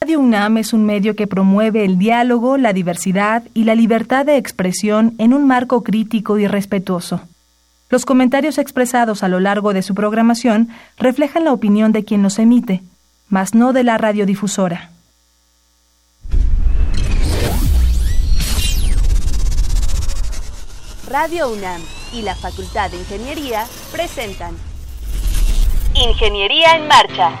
Radio UNAM es un medio que promueve el diálogo, la diversidad y la libertad de expresión en un marco crítico y respetuoso. Los comentarios expresados a lo largo de su programación reflejan la opinión de quien los emite, mas no de la radiodifusora. Radio UNAM y la Facultad de Ingeniería presentan Ingeniería en Marcha.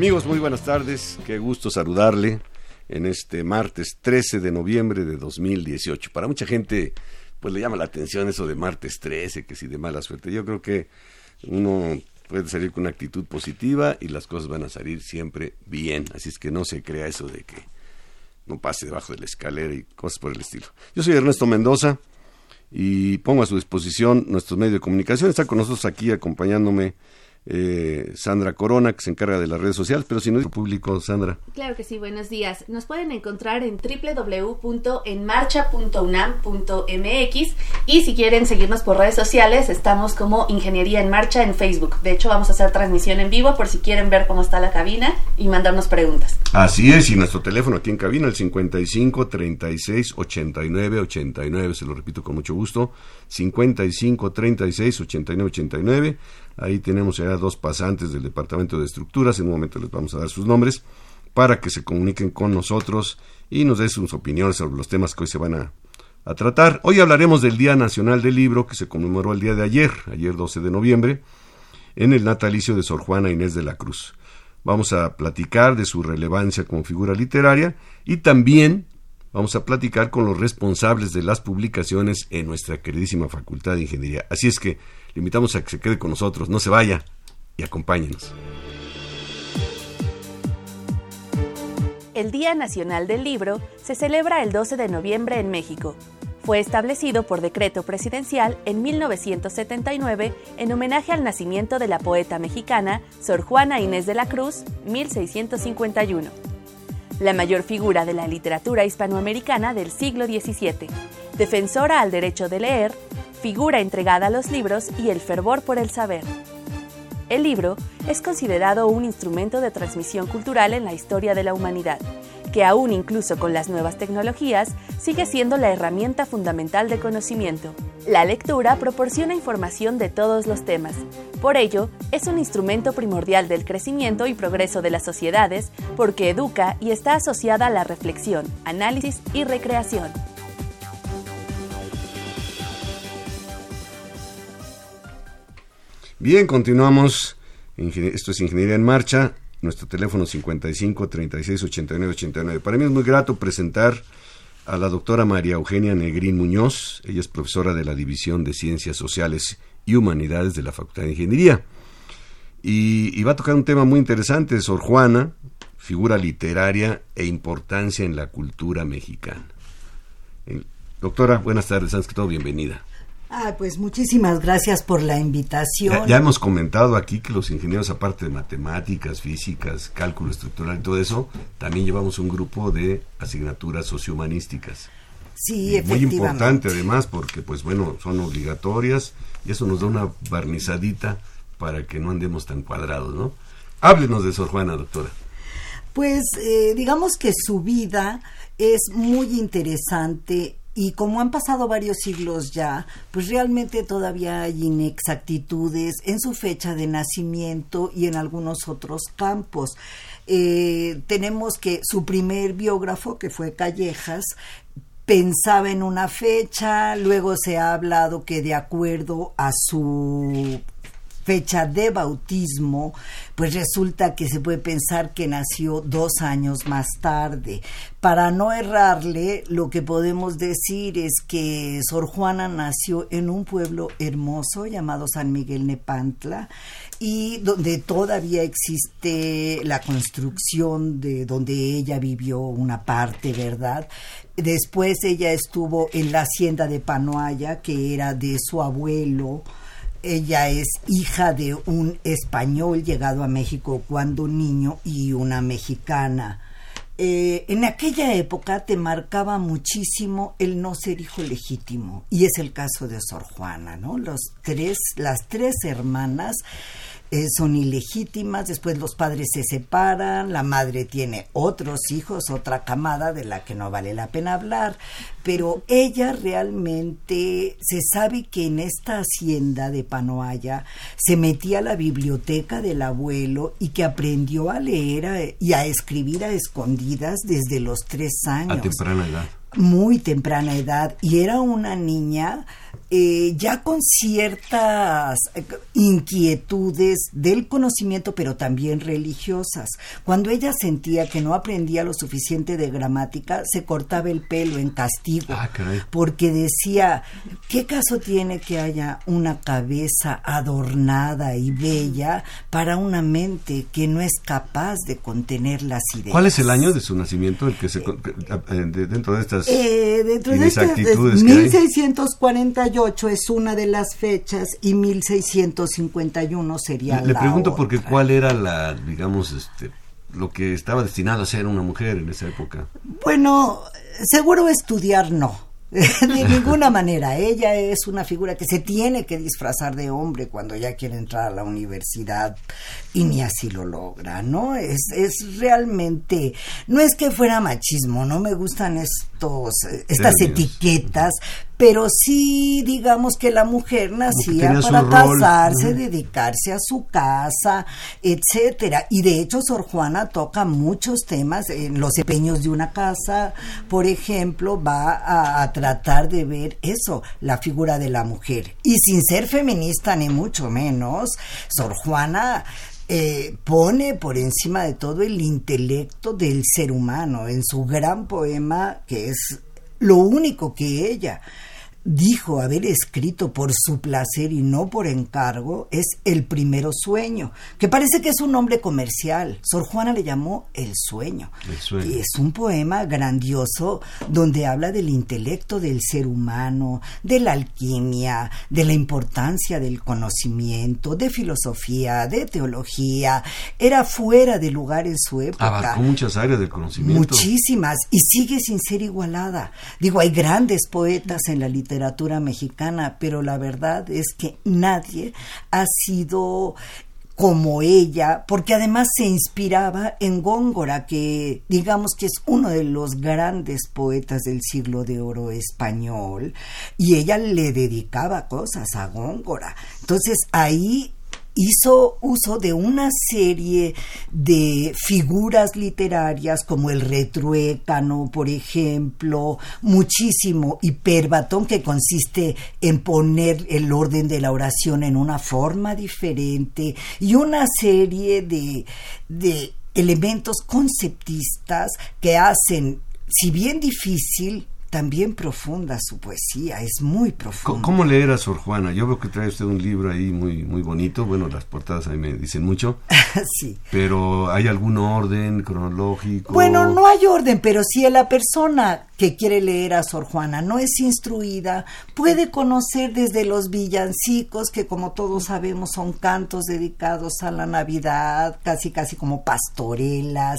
Amigos, muy buenas tardes. Qué gusto saludarle en este martes 13 de noviembre de 2018. Para mucha gente, pues le llama la atención eso de martes 13, que si de mala suerte. Yo creo que uno puede salir con una actitud positiva y las cosas van a salir siempre bien. Así es que no se crea eso de que no pase debajo de la escalera y cosas por el estilo. Yo soy Ernesto Mendoza y pongo a su disposición nuestros medios de comunicación. Está con nosotros aquí acompañándome eh, Sandra Corona, que se encarga de las redes sociales, pero si no es público, Sandra. Claro que sí, buenos días. Nos pueden encontrar en www.enmarcha.unam.mx y si quieren seguirnos por redes sociales, estamos como Ingeniería en Marcha en Facebook. De hecho, vamos a hacer transmisión en vivo por si quieren ver cómo está la cabina y mandarnos preguntas. Así es, y nuestro teléfono aquí en cabina, el 55 36 89 89, se lo repito con mucho gusto, 55 36 89 89 Ahí tenemos ya dos pasantes del Departamento de Estructuras, en un momento les vamos a dar sus nombres, para que se comuniquen con nosotros y nos den sus opiniones sobre los temas que hoy se van a, tratar. Hoy hablaremos del Día Nacional del Libro, que se conmemoró el día de ayer, ayer 12 de noviembre, en el natalicio de Sor Juana Inés de la Cruz. Vamos a platicar de su relevancia como figura literaria y también vamos a platicar con los responsables de las publicaciones en nuestra queridísima Facultad de Ingeniería. Así es que le invitamos a que se quede con nosotros, no se vaya y acompáñenos. El Día Nacional del Libro se celebra el 12 de noviembre en México. Fue establecido por decreto presidencial en 1979 en homenaje al nacimiento de la poeta mexicana Sor Juana Inés de la Cruz, 1651. La mayor figura de la literatura hispanoamericana del siglo XVII, defensora al derecho de leer, figura entregada a los libros y el fervor por el saber. El libro es considerado un instrumento de transmisión cultural en la historia de la humanidad, que aún incluso con las nuevas tecnologías sigue siendo la herramienta fundamental de conocimiento. La lectura proporciona información de todos los temas. Por ello, es un instrumento primordial del crecimiento y progreso de las sociedades porque educa y está asociada a la reflexión, análisis y recreación. Bien, continuamos. Esto es Ingeniería en Marcha. Nuestro teléfono 55 36 89 89. Para mí es muy grato presentar a la doctora María Eugenia Negrín Muñoz. Ella es profesora de la División de Ciencias Sociales y Humanidades de la Facultad de Ingeniería. Y, va a tocar un tema muy interesante, Sor Juana, figura literaria e importancia en la cultura mexicana. doctora, buenas tardes, antes que todo, bienvenida. Ah, pues muchísimas gracias por la invitación. Ya, hemos comentado aquí que los ingenieros, aparte de matemáticas, físicas, cálculo estructural y todo eso, también llevamos un grupo de asignaturas sociohumanísticas. Sí, efectivamente. Muy importante además porque, pues bueno, son obligatorias y eso nos da una barnizadita para que no andemos tan cuadrados, ¿no? Háblenos de Sor Juana, doctora. Pues eh, digamos que su vida es muy interesante y como han pasado varios siglos ya, pues realmente todavía hay inexactitudes en su fecha de nacimiento y en algunos otros campos. Eh, tenemos que su primer biógrafo, que fue Callejas, pensaba en una fecha, luego se ha hablado que de acuerdo a su fecha de bautismo, pues resulta que se puede pensar que nació dos años más tarde. Para no errarle, lo que podemos decir es que Sor Juana nació en un pueblo hermoso llamado San Miguel Nepantla y donde todavía existe la construcción de donde ella vivió una parte, ¿verdad? Después ella estuvo en la hacienda de Panoaya, que era de su abuelo. Ella es hija de un español llegado a México cuando niño y una mexicana. Eh, en aquella época te marcaba muchísimo el no ser hijo legítimo y es el caso de Sor Juana, ¿no? Los tres, las tres hermanas eh, son ilegítimas, después los padres se separan, la madre tiene otros hijos, otra camada de la que no vale la pena hablar, pero ella realmente se sabe que en esta hacienda de Panoaya se metía a la biblioteca del abuelo y que aprendió a leer y a escribir a escondidas desde los tres años. A temprana edad. Muy temprana edad. Y era una niña eh, ya con ciertas eh, inquietudes del conocimiento, pero también religiosas. Cuando ella sentía que no aprendía lo suficiente de gramática, se cortaba el pelo en castigo, Ah, porque decía, ¿qué caso tiene que haya una cabeza adornada y bella para una mente que no es capaz de contener las ideas? ¿Cuál es el año de su nacimiento? El que se eh, de- dentro de estas Eh, dentro de estas de inexactitudes que hay. 1648 es una de las fechas y 1651 sería Le, le la pregunto otra. porque cuál era la, digamos, este, lo que estaba destinado a ser una mujer en esa época. Bueno, seguro estudiar no. de ninguna manera. Ella es una figura que se tiene que disfrazar de hombre cuando ya quiere entrar a la universidad y ni así lo logra, ¿no? Es, es realmente, no es que fuera machismo, no me gustan estos, eh, estas etiquetas, pero sí digamos que la mujer nacía para casarse, dedicarse a su casa, etcétera. Y de hecho Sor Juana toca muchos temas en los empeños de una casa, por ejemplo, va a, a tratar de ver eso, la figura de la mujer. Y sin ser feminista ni mucho menos, Sor Juana eh, pone por encima de todo el intelecto del ser humano en su gran poema que es lo único que ella dijo haber escrito por su placer y no por encargo es El primero sueño, que parece que es un nombre comercial. Sor Juana le llamó El sueño. El sueño. Y es un poema grandioso donde habla del intelecto del ser humano, de la alquimia, de la importancia del conocimiento, de filosofía, de teología. Era fuera de lugar en su época. Abarcó muchas áreas del conocimiento. Muchísimas, y sigue sin ser igualada. Digo, hay grandes poetas en la literatura mexicana, pero la verdad es que nadie ha sido como ella, porque además se inspiraba en Góngora, que digamos que es uno de los grandes poetas del siglo de oro español, y ella le dedicaba cosas a Góngora. Entonces ahí hizo uso de una serie de figuras literarias como el retruécano, por ejemplo, muchísimo hiperbatón que consiste en poner el orden de la oración en una forma diferente y una serie de, de elementos conceptistas que hacen, si bien difícil, también profunda su poesía, es muy profunda. ¿Cómo leer a Sor Juana? Yo veo que trae usted un libro ahí muy muy bonito. Bueno, las portadas ahí me dicen mucho. sí. Pero ¿hay algún orden cronológico? Bueno, no hay orden, pero si la persona que quiere leer a Sor Juana no es instruida, puede conocer desde los villancicos, que como todos sabemos son cantos dedicados a la Navidad, casi casi como pastorelas.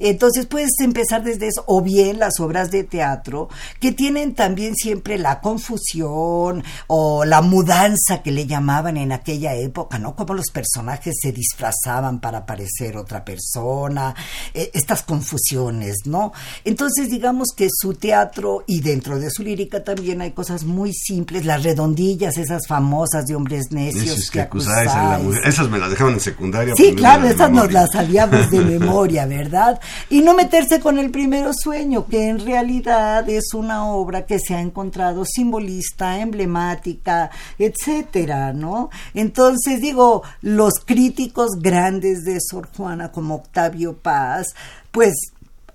Entonces puedes empezar desde eso, o bien las obras de teatro, que tienen también siempre la confusión o la mudanza que le llamaban en aquella época, ¿no? Como los personajes se disfrazaban para parecer otra persona, eh, estas confusiones, ¿no? Entonces digamos que su teatro y dentro de su lírica también hay cosas muy simples, las redondillas, esas famosas de hombres necios Esos que acusáis a la mujer. Esas me las dejaban en secundaria. Sí, aprendiéndolas claro, esas nos las sabíamos de memoria, ¿verdad? Y no meterse con el primero sueño, que en realidad es una obra que se ha encontrado simbolista, emblemática, etcétera, ¿no? Entonces digo, los críticos grandes de Sor Juana como Octavio Paz, pues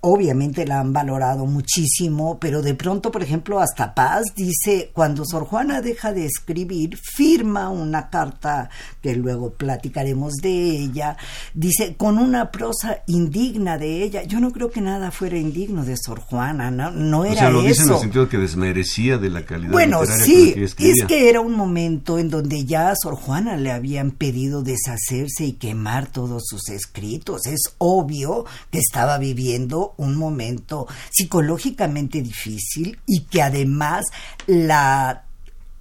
obviamente la han valorado muchísimo, pero de pronto, por ejemplo, hasta Paz dice, cuando Sor Juana deja de escribir, firma una carta que luego platicaremos de ella, dice, con una prosa indigna de ella. Yo no creo que nada fuera indigno de Sor Juana, no, no era o sea, lo dice en el sentido que desmerecía de la calidad bueno, sí, es que era un momento en donde ya a Sor Juana le habían pedido deshacerse y quemar todos sus escritos. Es obvio que estaba viviendo un momento psicológicamente difícil y que además la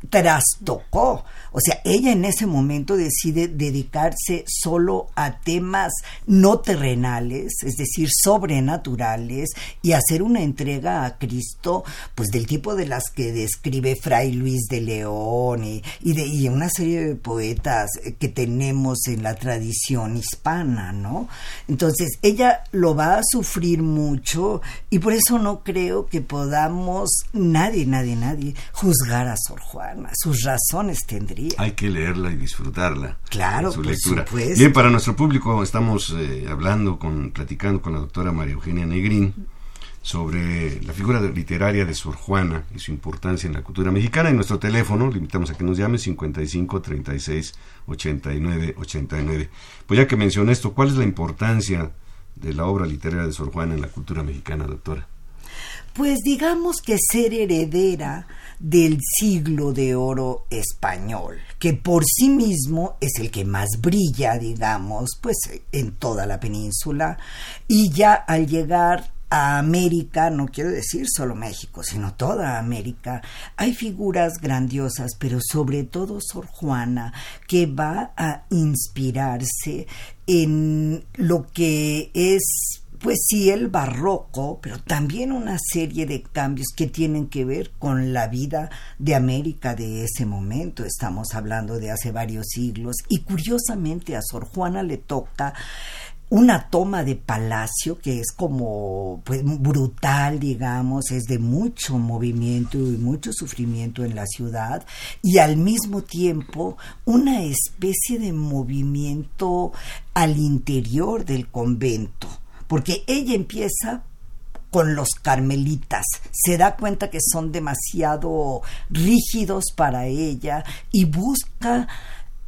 trastocó. O sea, ella en ese momento decide dedicarse solo a temas no terrenales, es decir, sobrenaturales, y hacer una entrega a Cristo, pues del tipo de las que describe Fray Luis de León y, de, una serie de poetas que tenemos en la tradición hispana, ¿no? Entonces, ella lo va a sufrir mucho y por eso no creo que podamos, nadie, nadie, nadie, juzgar a Sor Juana. Sus razones tendría hay que leerla y disfrutarla. Claro, su lectura. Bien, para nuestro público estamos eh, hablando, con, platicando con la doctora María Eugenia Negrín sobre la figura literaria de Sor Juana y su importancia en la cultura mexicana. En nuestro teléfono, le invitamos a que nos llame 55 36 89 89. Pues ya que mencioné esto, ¿cuál es la importancia de la obra literaria de Sor Juana en la cultura mexicana, doctora? Pues digamos que ser heredera del siglo de oro español, que por sí mismo es el que más brilla, digamos, pues en toda la península, y ya al llegar a América, no quiero decir solo México, sino toda América, hay figuras grandiosas, pero sobre todo Sor Juana, que va a inspirarse en lo que es pues sí, el barroco, pero también una serie de cambios que tienen que ver con la vida de América de ese momento. Estamos hablando de hace varios siglos y curiosamente a Sor Juana le toca una toma de palacio que es como pues, brutal, digamos, es de mucho movimiento y mucho sufrimiento en la ciudad y al mismo tiempo una especie de movimiento al interior del convento porque ella empieza con los carmelitas, se da cuenta que son demasiado rígidos para ella y busca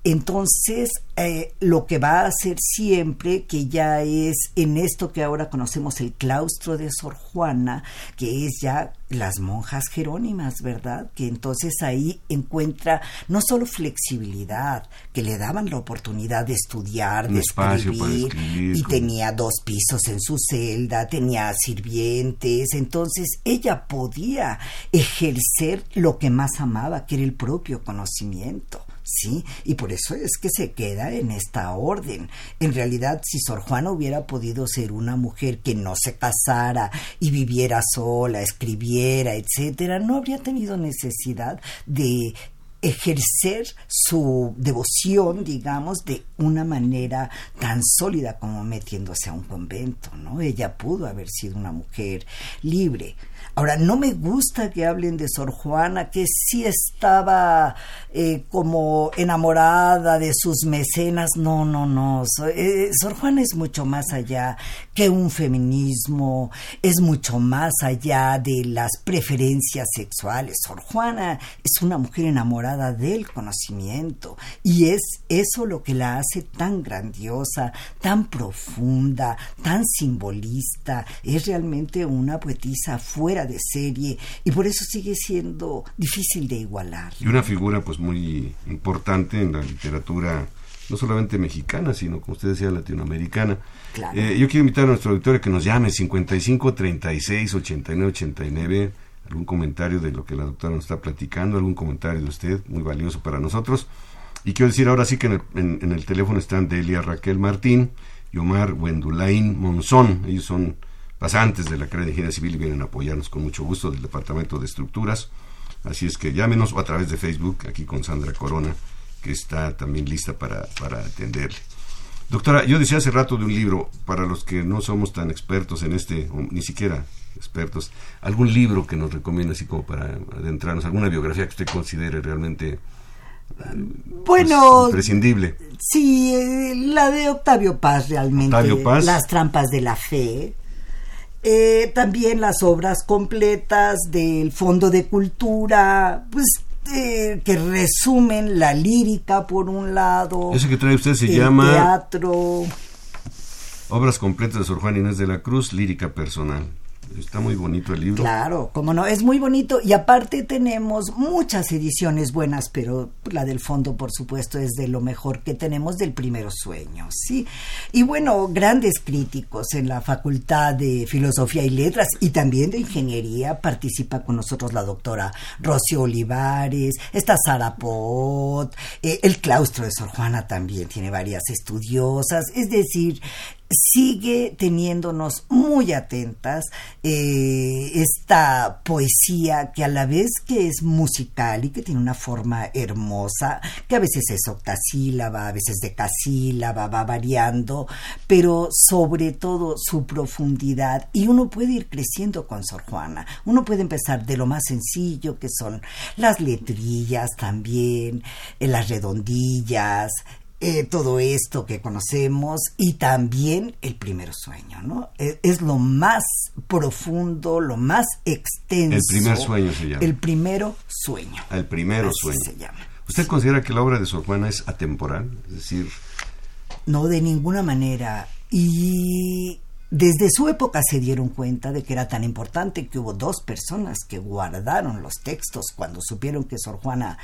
entonces, eh, lo que va a hacer siempre, que ya es en esto que ahora conocemos el claustro de Sor Juana, que es ya las monjas jerónimas, ¿verdad? Que entonces ahí encuentra no solo flexibilidad, que le daban la oportunidad de estudiar, de escribir, y tenía dos pisos en su celda, tenía sirvientes, entonces ella podía ejercer lo que más amaba, que era el propio conocimiento. ¿Sí? Y por eso es que se queda en esta orden. En realidad, si Sor Juana hubiera podido ser una mujer que no se casara y viviera sola, escribiera, etcétera, no habría tenido necesidad de ejercer su devoción, digamos, de una manera tan sólida como metiéndose a un convento, ¿no? Ella pudo haber sido una mujer libre. Ahora, no me gusta que hablen de Sor Juana, que sí estaba eh, como enamorada de sus mecenas. No, no, no. Eh, Sor Juana es mucho más allá que un feminismo, es mucho más allá de las preferencias sexuales. Sor Juana es una mujer enamorada del conocimiento y es eso lo que la hace tan grandiosa, tan profunda, tan simbolista. Es realmente una poetisa fuera de serie y por eso sigue siendo difícil de igualar. Y una figura pues muy importante en la literatura no solamente mexicana, sino como usted decía, latinoamericana. Eh, yo quiero invitar a nuestro auditorio que nos llame 55 36 89 89 algún comentario de lo que la doctora nos está platicando, algún comentario de usted, muy valioso para nosotros. Y quiero decir ahora sí que en el, en el teléfono están Delia Raquel Martín y Omar Wendulain Monzón. Ellos son pasantes de la carrera de Ingeniería Civil vienen a apoyarnos con mucho gusto del Departamento de Estructuras. Así es que llámenos o a través de Facebook, aquí con Sandra Corona, que está también lista para, para atenderle. Doctora, yo decía hace rato de un libro, para los que no somos tan expertos en este, ni siquiera expertos. ¿Algún libro que nos recomienda así como para adentrarnos? ¿Alguna biografía que usted considere realmente eh, bueno, pues, imprescindible? Sí, eh, la de Octavio Paz realmente. Octavio Paz. Las trampas de la fe. Eh, también las obras completas del Fondo de Cultura, pues eh, que resumen la lírica por un lado. Ese que trae usted se el llama teatro. Obras completas de Sor Juana Inés de la Cruz, lírica personal. Está muy bonito el libro. Claro, como no, es muy bonito y aparte tenemos muchas ediciones buenas, pero la del fondo, por supuesto, es de lo mejor que tenemos del primero sueño, ¿sí? Y bueno, grandes críticos en la Facultad de Filosofía y Letras y también de Ingeniería participa con nosotros la doctora Rocío Olivares, está Sara Pot, eh, el claustro de Sor Juana también tiene varias estudiosas, es decir, sigue teniéndonos muy atentas eh, esta poesía que a la vez que es musical y que tiene una forma hermosa, que a veces es octasílaba, a veces decasílaba, va variando, pero sobre todo su profundidad. Y uno puede ir creciendo con Sor Juana, uno puede empezar de lo más sencillo que son las letrillas también, eh, las redondillas, eh, todo esto que conocemos y también el primer sueño, ¿no? Es, es, lo más profundo, lo más extenso. El primer sueño se llama. El primero sueño. El primero Así sueño. se llama. ¿Usted considera que la obra de Sor Juana es atemporal? Es decir, No, de ninguna manera. Y desde su época se dieron cuenta de que era tan importante que hubo dos personas que guardaron los textos cuando supieron que Sor Juana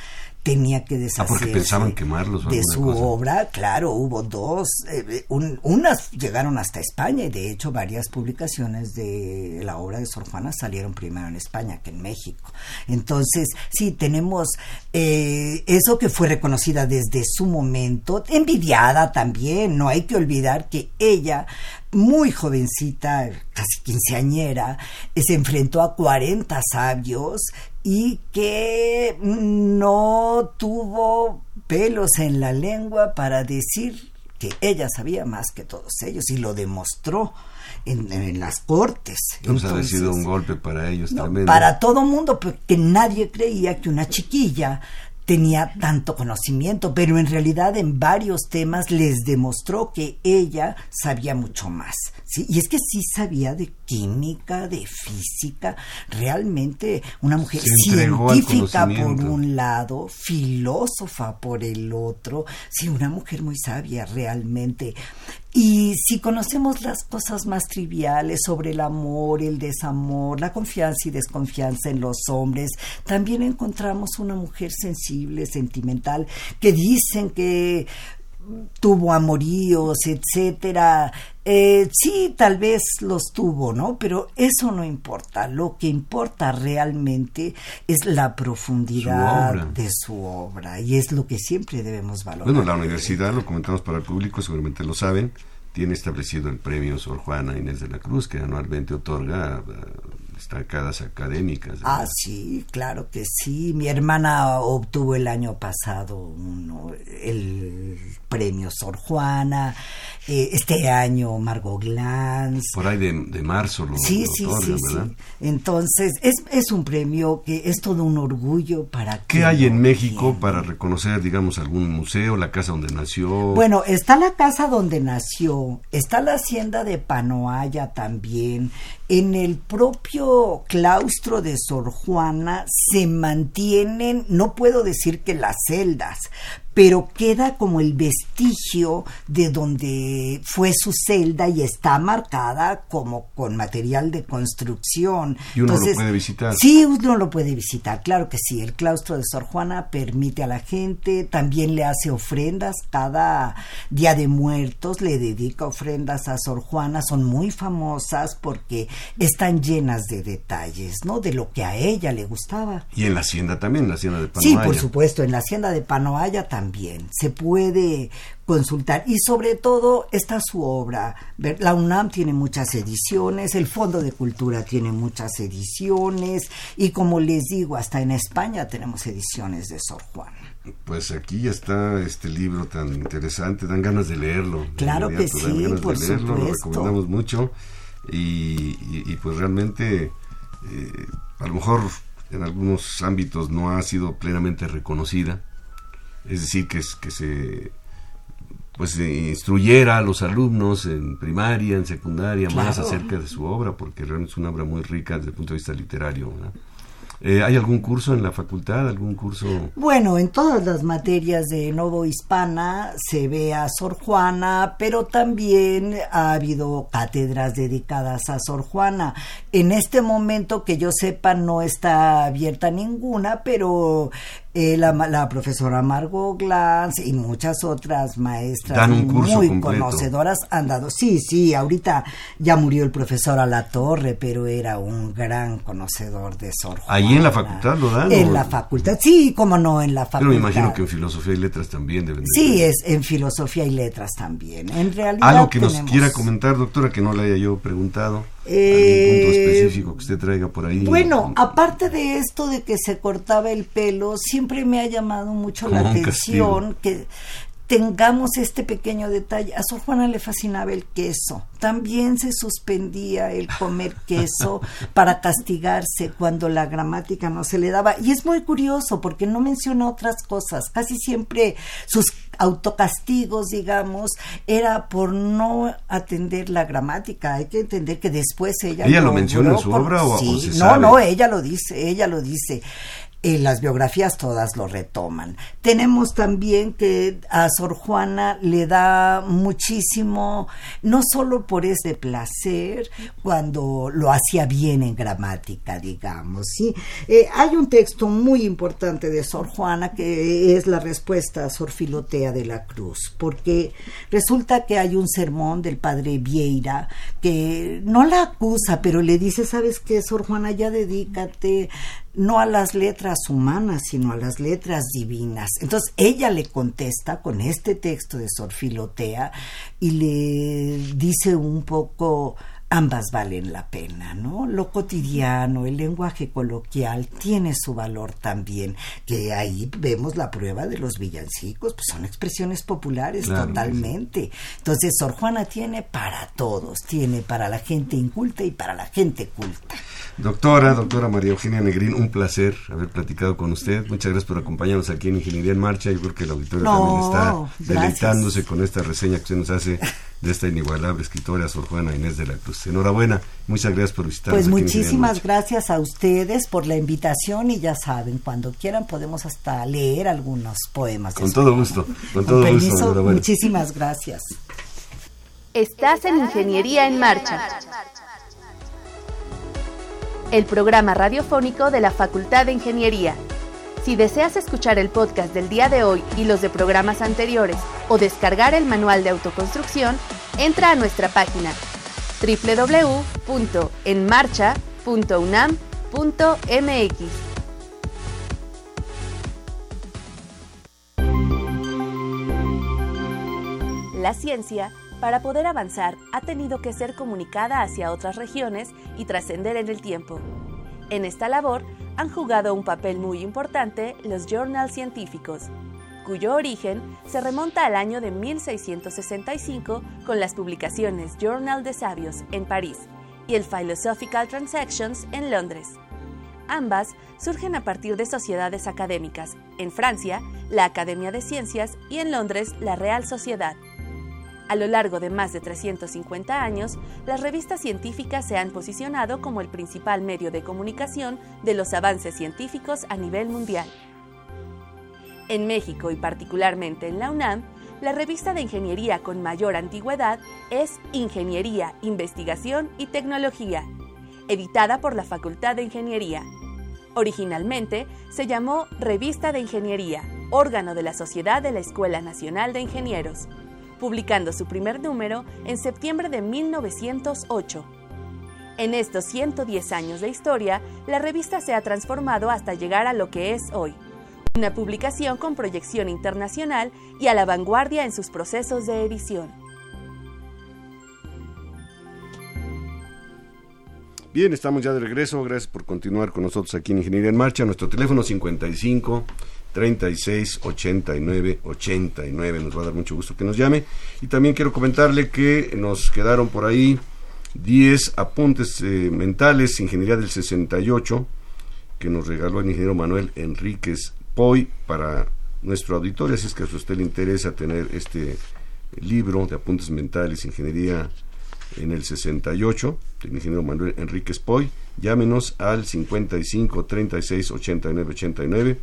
tenía que ah, deshacerse porque pensaban quemarlos o de su cosa. obra. Claro, hubo dos, eh, un- unas llegaron hasta España y de hecho varias publicaciones de la obra de Sor Juana salieron primero en España que en México. Entonces, sí, tenemos eh, eso que fue reconocida desde su momento, envidiada también, no hay que olvidar que ella muy jovencita, casi quinceañera, eh, se enfrentó a 40 sabios y que no tuvo pelos en la lengua para decir que ella sabía más que todos ellos y lo demostró en, en las cortes. Entonces, sido un golpe para ellos no, tremendo. para todo mundo, porque nadie creía que una chiquilla tenía tanto conocimiento, pero en realidad en varios temas les demostró que ella sabía mucho más. ¿sí? Y es que sí sabía de química, de física, realmente una mujer científica por un lado, filósofa por el otro, sí, una mujer muy sabia realmente. Y si conocemos las cosas más triviales sobre el amor, el desamor, la confianza y desconfianza en los hombres, también encontramos una mujer sensible, sentimental, que dicen que tuvo amoríos, etcétera. Eh, sí, tal vez los tuvo, ¿no? Pero eso no importa. Lo que importa realmente es la profundidad Su de su obra y es lo que siempre debemos valorar. Bueno, la universidad, lo comentamos para el público, seguramente lo saben, tiene establecido el premio Sor Juana Inés de la Cruz, que anualmente otorga eh, destacadas académicas. Ah, sí, claro que sí. Mi hermana obtuvo el año pasado uno, el premio Sor Juana. Eh, este año Margot Glantz. Por ahí de, de marzo lo, Sí, lo sí, otorgan, sí, ¿verdad? sí. Entonces, es, es un premio que es todo un orgullo para ¿Qué hay en México para reconocer, digamos, algún museo, la casa donde nació? Bueno, está la casa donde nació, está la hacienda de Panoaya también. En el propio claustro de Sor Juana se mantienen, no puedo decir que las celdas, pero queda como el vestigio de donde fue su celda y está marcada como con material de construcción. Y uno lo puede visitar. Sí, uno lo puede visitar, claro que sí. El claustro de Sor Juana permite a la gente, también le hace ofrendas cada día de muertos, le dedica ofrendas a Sor Juana, son muy famosas porque están llenas de detalles, ¿no? De lo que a ella le gustaba. Y en la hacienda también, en la hacienda de Sí, Panoaya. por supuesto, en la hacienda de Panoaya también se puede consultar y sobre todo está su obra. La UNAM tiene muchas ediciones, el Fondo de Cultura tiene muchas ediciones y como les digo, hasta en España tenemos ediciones de Sor Juana. Pues aquí ya está este libro tan interesante, dan ganas de leerlo. de Claro que sí, ganas de por leerlo, Lo supuesto. recomendamos mucho. y, pues realmente eh, a lo mejor en algunos ámbitos no ha sido plenamente reconocida, es decir, que, que se pues instruyera a los alumnos en primaria, en secundaria, más acerca de su obra, porque realmente es una obra muy rica desde el punto de vista literario. Eh, ¿Hay algún curso en la facultad? ¿Algún curso? Bueno, en todas las materias de Novo Hispana se ve a Sor Juana, pero también ha habido cátedras dedicadas a Sor Juana. En este momento, que yo sepa, no está abierta ninguna, pero eh, la, profesora Margot Glantz y muchas otras maestras muy conocedoras han dado. Sí, sí, ahorita ya murió el profesor a la torre, pero era un gran conocedor de Sor Juana. ¿Ahí en la facultad lo dan? En la facultad, sí, como no, en la facultad. Pero me imagino que en filosofía y letras también deben de Sí, es en filosofía y letras también. En realidad. Algo que nos quiera comentar, doctora, que no le haya yo preguntado. ¿Algún punto eh, específico que usted traiga por ahí? Bueno, aparte de esto de que se cortaba el pelo, siempre me ha llamado mucho la atención que tengamos este pequeño detalle. A Sor Juana le fascinaba el queso. También se suspendía el comer queso para castigarse cuando la gramática no se le daba. Y es muy curioso porque no menciona otras cosas. Casi siempre sus autocastigos, digamos, era por no atender la gramática. Hay que entender que después ella... ¿Ella lo, menciona en su obra o, sí, No, no, ella lo dice, ella lo dice las biografías todas lo retoman. Tenemos también que a Sor Juana le da muchísimo, no solo por ese placer, cuando lo hacía bien en gramática, digamos. ¿sí? Eh, hay un texto muy importante de Sor Juana que es la respuesta a Sor Filotea de la Cruz, porque resulta que hay un sermón del padre Vieira que no la acusa, pero le dice, ¿sabes qué, Sor Juana? Ya dedícate no a las letras humanas, sino a las letras divinas. Entonces ella le contesta con este texto de Sor Filotea y le dice un poco ambas valen la pena, ¿no? Lo cotidiano, el lenguaje coloquial tiene su valor también, que ahí vemos la prueba de los villancicos, pues son expresiones populares totalmente. Entonces, Sor Juana tiene para todos, tiene para la gente inculta y para la gente culta. Doctora, doctora María Eugenia Negrín, un placer haber platicado con usted. Muchas gracias por acompañarnos aquí en Ingeniería en Marcha. Yo creo que el auditorio también está deleitándose con esta reseña que usted nos hace de esta inigualable escritora Sor Juana Inés de la Cruz. Enhorabuena, muchas gracias por visitarnos. Pues muchísimas gracias a ustedes por la invitación y ya saben, cuando quieran podemos hasta leer algunos poemas. Con todo gusto, con todo gusto. Muchísimas gracias. Estás en Ingeniería en Marcha, el programa radiofónico de la Facultad de Ingeniería. Si deseas escuchar el podcast del día de hoy y los de programas anteriores o descargar el manual de autoconstrucción, entra a nuestra página www.enmarcha.unam.mx. La ciencia, para poder avanzar, ha tenido que ser comunicada hacia otras regiones y trascender en el tiempo. En esta labor han jugado un papel muy importante los journals científicos, cuyo origen se remonta al año de 1665 con las publicaciones Journal de Sabios en París y el Philosophical Transactions en Londres. Ambas surgen a partir de sociedades académicas, en Francia, la Academia de Ciencias y en Londres, la Real Sociedad. A lo largo de más de 350 años, las revistas científicas se han posicionado como el principal medio de comunicación de los avances científicos a nivel mundial. En México y particularmente en la UNAM, la revista de ingeniería con mayor antigüedad es Ingeniería, Investigación y Tecnología, editada por la Facultad de Ingeniería. Originalmente se llamó Revista de Ingeniería, órgano de la Sociedad de la Escuela Nacional de Ingenieros publicando su primer número en septiembre de 1908. En estos 110 años de historia, la revista se ha transformado hasta llegar a lo que es hoy, una publicación con proyección internacional y a la vanguardia en sus procesos de edición. Bien, estamos ya de regreso. Gracias por continuar con nosotros aquí en Ingeniería en Marcha. Nuestro teléfono 55 36 89 89. Nos va a dar mucho gusto que nos llame. Y también quiero comentarle que nos quedaron por ahí 10 apuntes eh, mentales, Ingeniería del 68, que nos regaló el ingeniero Manuel Enríquez Poy para nuestro auditorio, así es que a usted le interesa tener este libro de apuntes mentales, Ingeniería en el 68, del ingeniero Manuel Enríquez Poy, llámenos al 55 36 89 89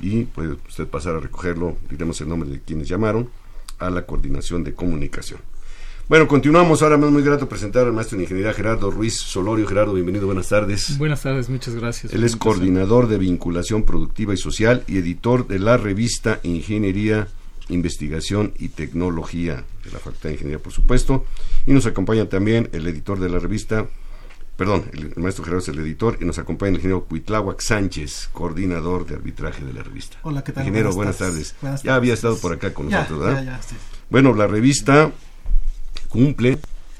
y puede usted pasar a recogerlo, diremos el nombre de quienes llamaron, a la coordinación de comunicación. Bueno, continuamos. Ahora me es muy grato presentar al maestro en ingeniería Gerardo Ruiz Solorio. Gerardo, bienvenido, buenas tardes. Buenas tardes, muchas gracias. Él es coordinador de vinculación productiva y social y editor de la revista Ingeniería, Investigación y Tecnología de la Facultad de Ingeniería, por supuesto. Y nos acompaña también el editor de la revista, perdón, el, maestro Gerardo es el editor, y nos acompaña el ingeniero Cuitláhuac Sánchez, coordinador de arbitraje de la revista. Hola, ¿qué tal? Ingeniero, buenas, tardes. Ya había estado por acá con nosotros, ¿verdad? Ya, ya, sí. Bueno, la revista cumple,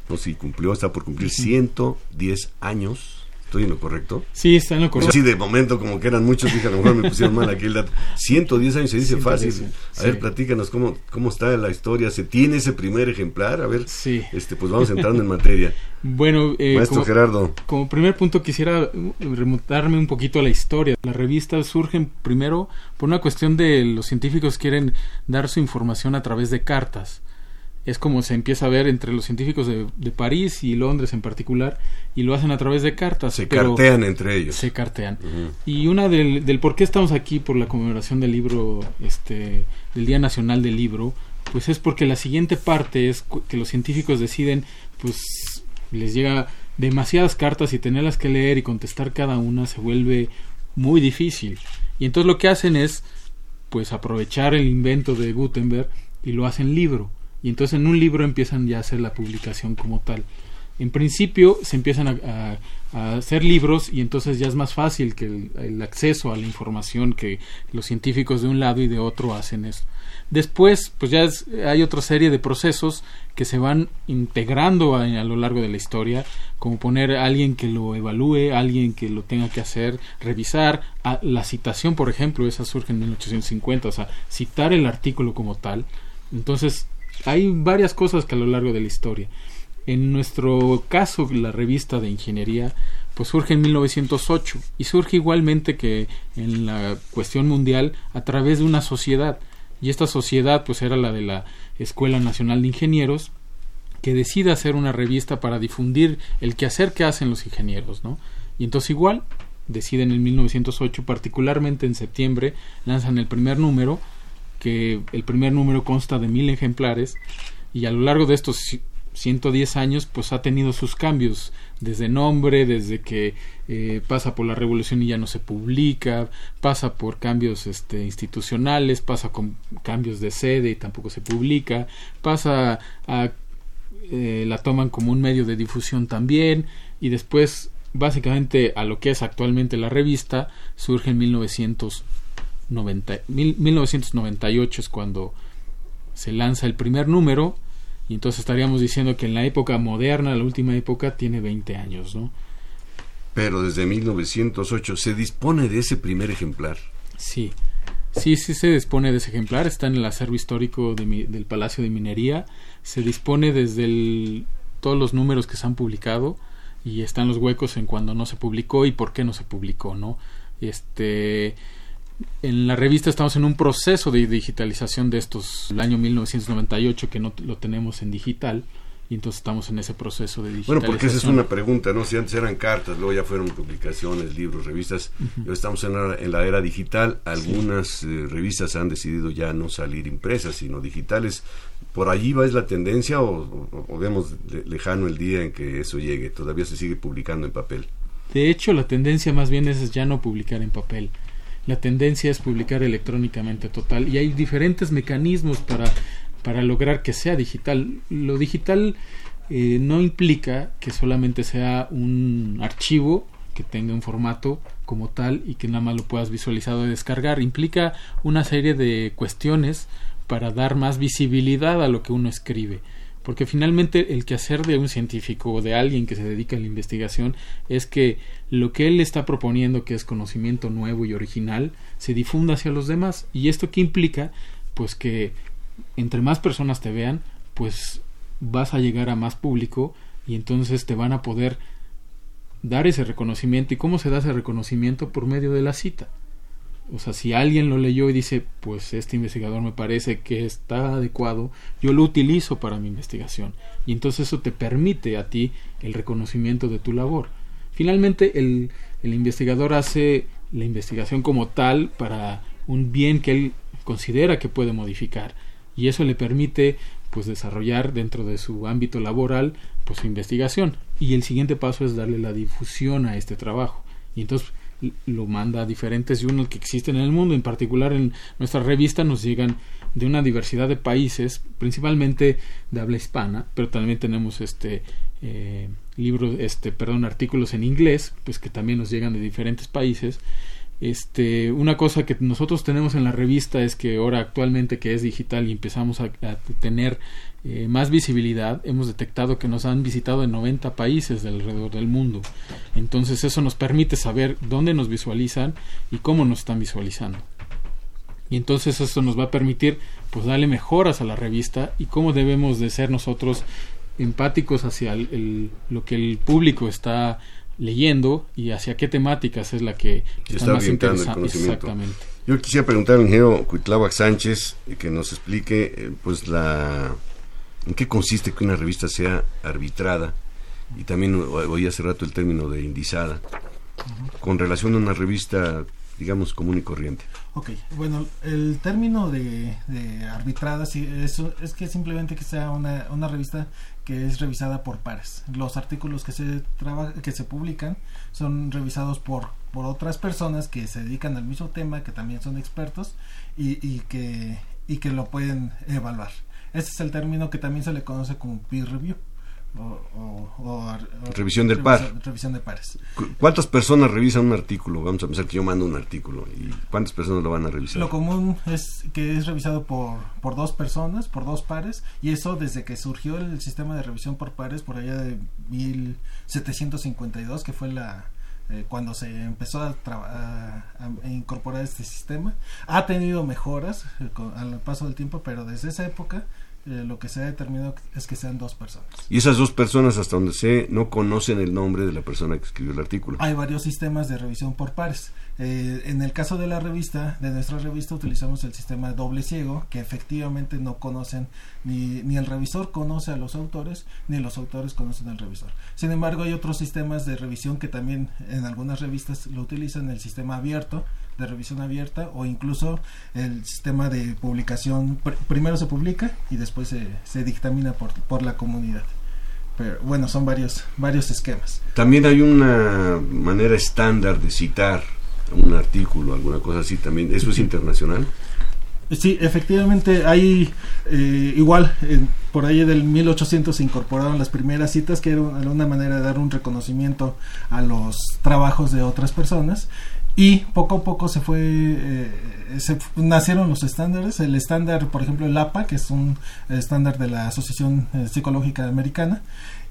no sé si cumplió, está por cumplir 110 años. ¿Estoy en lo correcto? Sí, está en lo correcto. Sí, de momento como que eran muchos, dije, a lo mejor me pusieron mal aquí el dato. 110 años se dice fácil. A ver, platícanos cómo, cómo está la historia. ¿Se tiene ese primer ejemplar? A ver, sí. este, pues vamos entrando en materia. Bueno, eh, Maestro Gerardo. Como primer punto quisiera remontarme un poquito a la historia. La revista surge primero por una cuestión de los científicos quieren dar su información a través de cartas es como se empieza a ver entre los científicos de, París y Londres en particular, y lo hacen a través de cartas. Se cartean entre ellos. Se cartean. Y una del, del, por qué estamos aquí por la conmemoración del libro, este, del Día Nacional del Libro, pues es porque la siguiente parte es que los científicos deciden, pues les llega demasiadas cartas y tenerlas que leer y contestar cada una se vuelve muy difícil. Y entonces lo que hacen es, pues aprovechar el invento de Gutenberg y lo hacen libro y entonces en un libro empiezan ya a hacer la publicación como tal. En principio se empiezan a, hacer libros y entonces ya es más fácil que el, acceso a la información que los científicos de un lado y de otro hacen eso. Después, pues ya hay otra serie de procesos que se van integrando a, a, lo largo de la historia, como poner a alguien que lo evalúe, alguien que lo tenga que hacer, revisar. la citación, por ejemplo, esa surge en 1850, o sea, citar el artículo como tal. Entonces, hay varias cosas que a lo largo de la historia. En nuestro caso, la revista de ingeniería, pues surge en 1908 y surge igualmente que en la cuestión mundial a través de una sociedad. Y esta sociedad pues era la de la Escuela Nacional de Ingenieros que decide hacer una revista para difundir el quehacer que hacen los ingenieros, ¿no? Y entonces igual deciden en 1908, particularmente en septiembre, lanzan el primer número que el primer número consta de mil ejemplares y a lo largo de estos 110 años pues ha tenido sus cambios desde nombre, desde que eh, pasa por la revolución y ya no se publica, pasa por cambios este, institucionales, pasa con cambios de sede y tampoco se publica, pasa a eh, la toman como un medio de difusión también y después básicamente a lo que es actualmente la revista surge en 1900 1998 es cuando se lanza el primer número y entonces estaríamos diciendo que en la época moderna, la última época, tiene 20 años, ¿no? Pero desde 1908 se dispone de ese primer ejemplar. Sí, sí, sí se dispone de ese ejemplar, está en el acervo histórico del Palacio de Minería, se dispone desde todos los números que se han publicado y están los huecos en cuando no se publicó y por qué no se publicó, ¿no? Este en la revista estamos en un proceso de digitalización de estos, el año 1998 que no lo tenemos en digital y entonces estamos en ese proceso de digitalización. Bueno, porque esa es una pregunta, ¿no? Si antes eran cartas, luego ya fueron publicaciones, libros, revistas, estamos en la, en la, era digital, algunas eh, revistas han decidido ya no salir impresas, sino digitales. ¿Por allí va es la tendencia o, o vemos lejano el día en que eso llegue? ¿Todavía se sigue publicando en papel? De hecho, la tendencia más bien es ya no publicar en papel la tendencia es publicar electrónicamente total y hay diferentes mecanismos para, para lograr que sea digital. Lo digital eh, no implica que solamente sea un archivo que tenga un formato como tal y que nada más lo puedas visualizar o descargar. Implica una serie de cuestiones para dar más visibilidad a lo que uno escribe porque finalmente el quehacer de un científico o de alguien que se dedica a la investigación es que lo que él está proponiendo, que es conocimiento nuevo y original, se difunda hacia los demás. ¿Y esto qué implica? Pues que entre más personas te vean, pues vas a llegar a más público y entonces te van a poder dar ese reconocimiento. ¿Y cómo se da ese reconocimiento? Por medio de la cita. O sea, si alguien lo leyó y dice, pues este investigador me parece que está adecuado, yo lo utilizo para mi investigación. Y entonces eso te permite a ti el reconocimiento de tu labor. Finalmente, el, investigador hace la investigación como tal para un bien que él considera que puede modificar. Y eso le permite pues desarrollar dentro de su ámbito laboral pues su investigación y el siguiente paso es darle la difusión a este trabajo y entonces lo manda a diferentes unos que existen en el mundo. En particular en nuestra revista nos llegan de una diversidad de países principalmente de habla hispana pero también tenemos este eh, libros este perdón artículos en inglés pues que también nos llegan de diferentes países. Este, una cosa que nosotros tenemos en la revista es que ahora actualmente que es digital y empezamos a, tener eh, más visibilidad, hemos detectado que nos han visitado en 90 países alrededor del mundo. Entonces eso nos permite saber dónde nos visualizan y cómo nos están visualizando. Y entonces eso nos va a permitir pues darle mejoras a la revista y cómo debemos de ser nosotros empáticos hacia lo que el público está leyendo y hacia qué temáticas es la que está, más interesante. Exactamente. Yo quisiera preguntar al ingeniero Cuitláhuac Sánchez que nos explique eh, pues la en qué consiste que una revista sea arbitrada y también oí hace rato el término de indizada con relación a una revista digamos común y corriente. Ok, bueno, el término de, arbitrada sí, eso es que simplemente que sea una, una revista que es revisada por pares. Los artículos que se que se publican son revisados por por otras personas que se dedican al mismo tema, que también son expertos y, y que y que lo pueden evaluar. Ese es el término que también se le conoce como peer review o, revisión del par. Revisión de pares. ¿Cuántas personas revisan un artículo? Vamos a pensar que yo mando un artículo. ¿Y cuántas personas lo van a revisar? Lo común es que es revisado por, por dos personas, por dos pares. Y eso desde que surgió el sistema de revisión por pares, por allá de 1752, que fue la, eh, cuando se empezó a, a, incorporar este sistema. Ha tenido mejoras eh, al paso del tiempo, pero desde esa época eh, lo que se ha determinado es que sean dos personas. Y esas dos personas, hasta donde sé, no conocen el nombre de la persona que escribió el artículo. Hay varios sistemas de revisión por pares. Eh, en el caso de la revista, de nuestra revista, utilizamos el sistema doble ciego, que efectivamente no conocen, ni, ni el revisor conoce a los autores, ni los autores conocen al revisor. Sin embargo, hay otros sistemas de revisión que también en algunas revistas lo utilizan, el sistema abierto, de revisión abierta o incluso el sistema de publicación, primero se publica y después se, se dictamina por, por la comunidad. Pero bueno, son varios, varios esquemas. También hay una manera estándar de citar un artículo, alguna cosa así también. ¿Eso es internacional? Sí, efectivamente hay eh, igual, por ahí del 1800 se incorporaron las primeras citas que era una manera de dar un reconocimiento a los trabajos de otras personas y poco a poco se fue eh, se nacieron los estándares. El estándar por ejemplo el APA que es un estándar de la Asociación eh, Psicológica Americana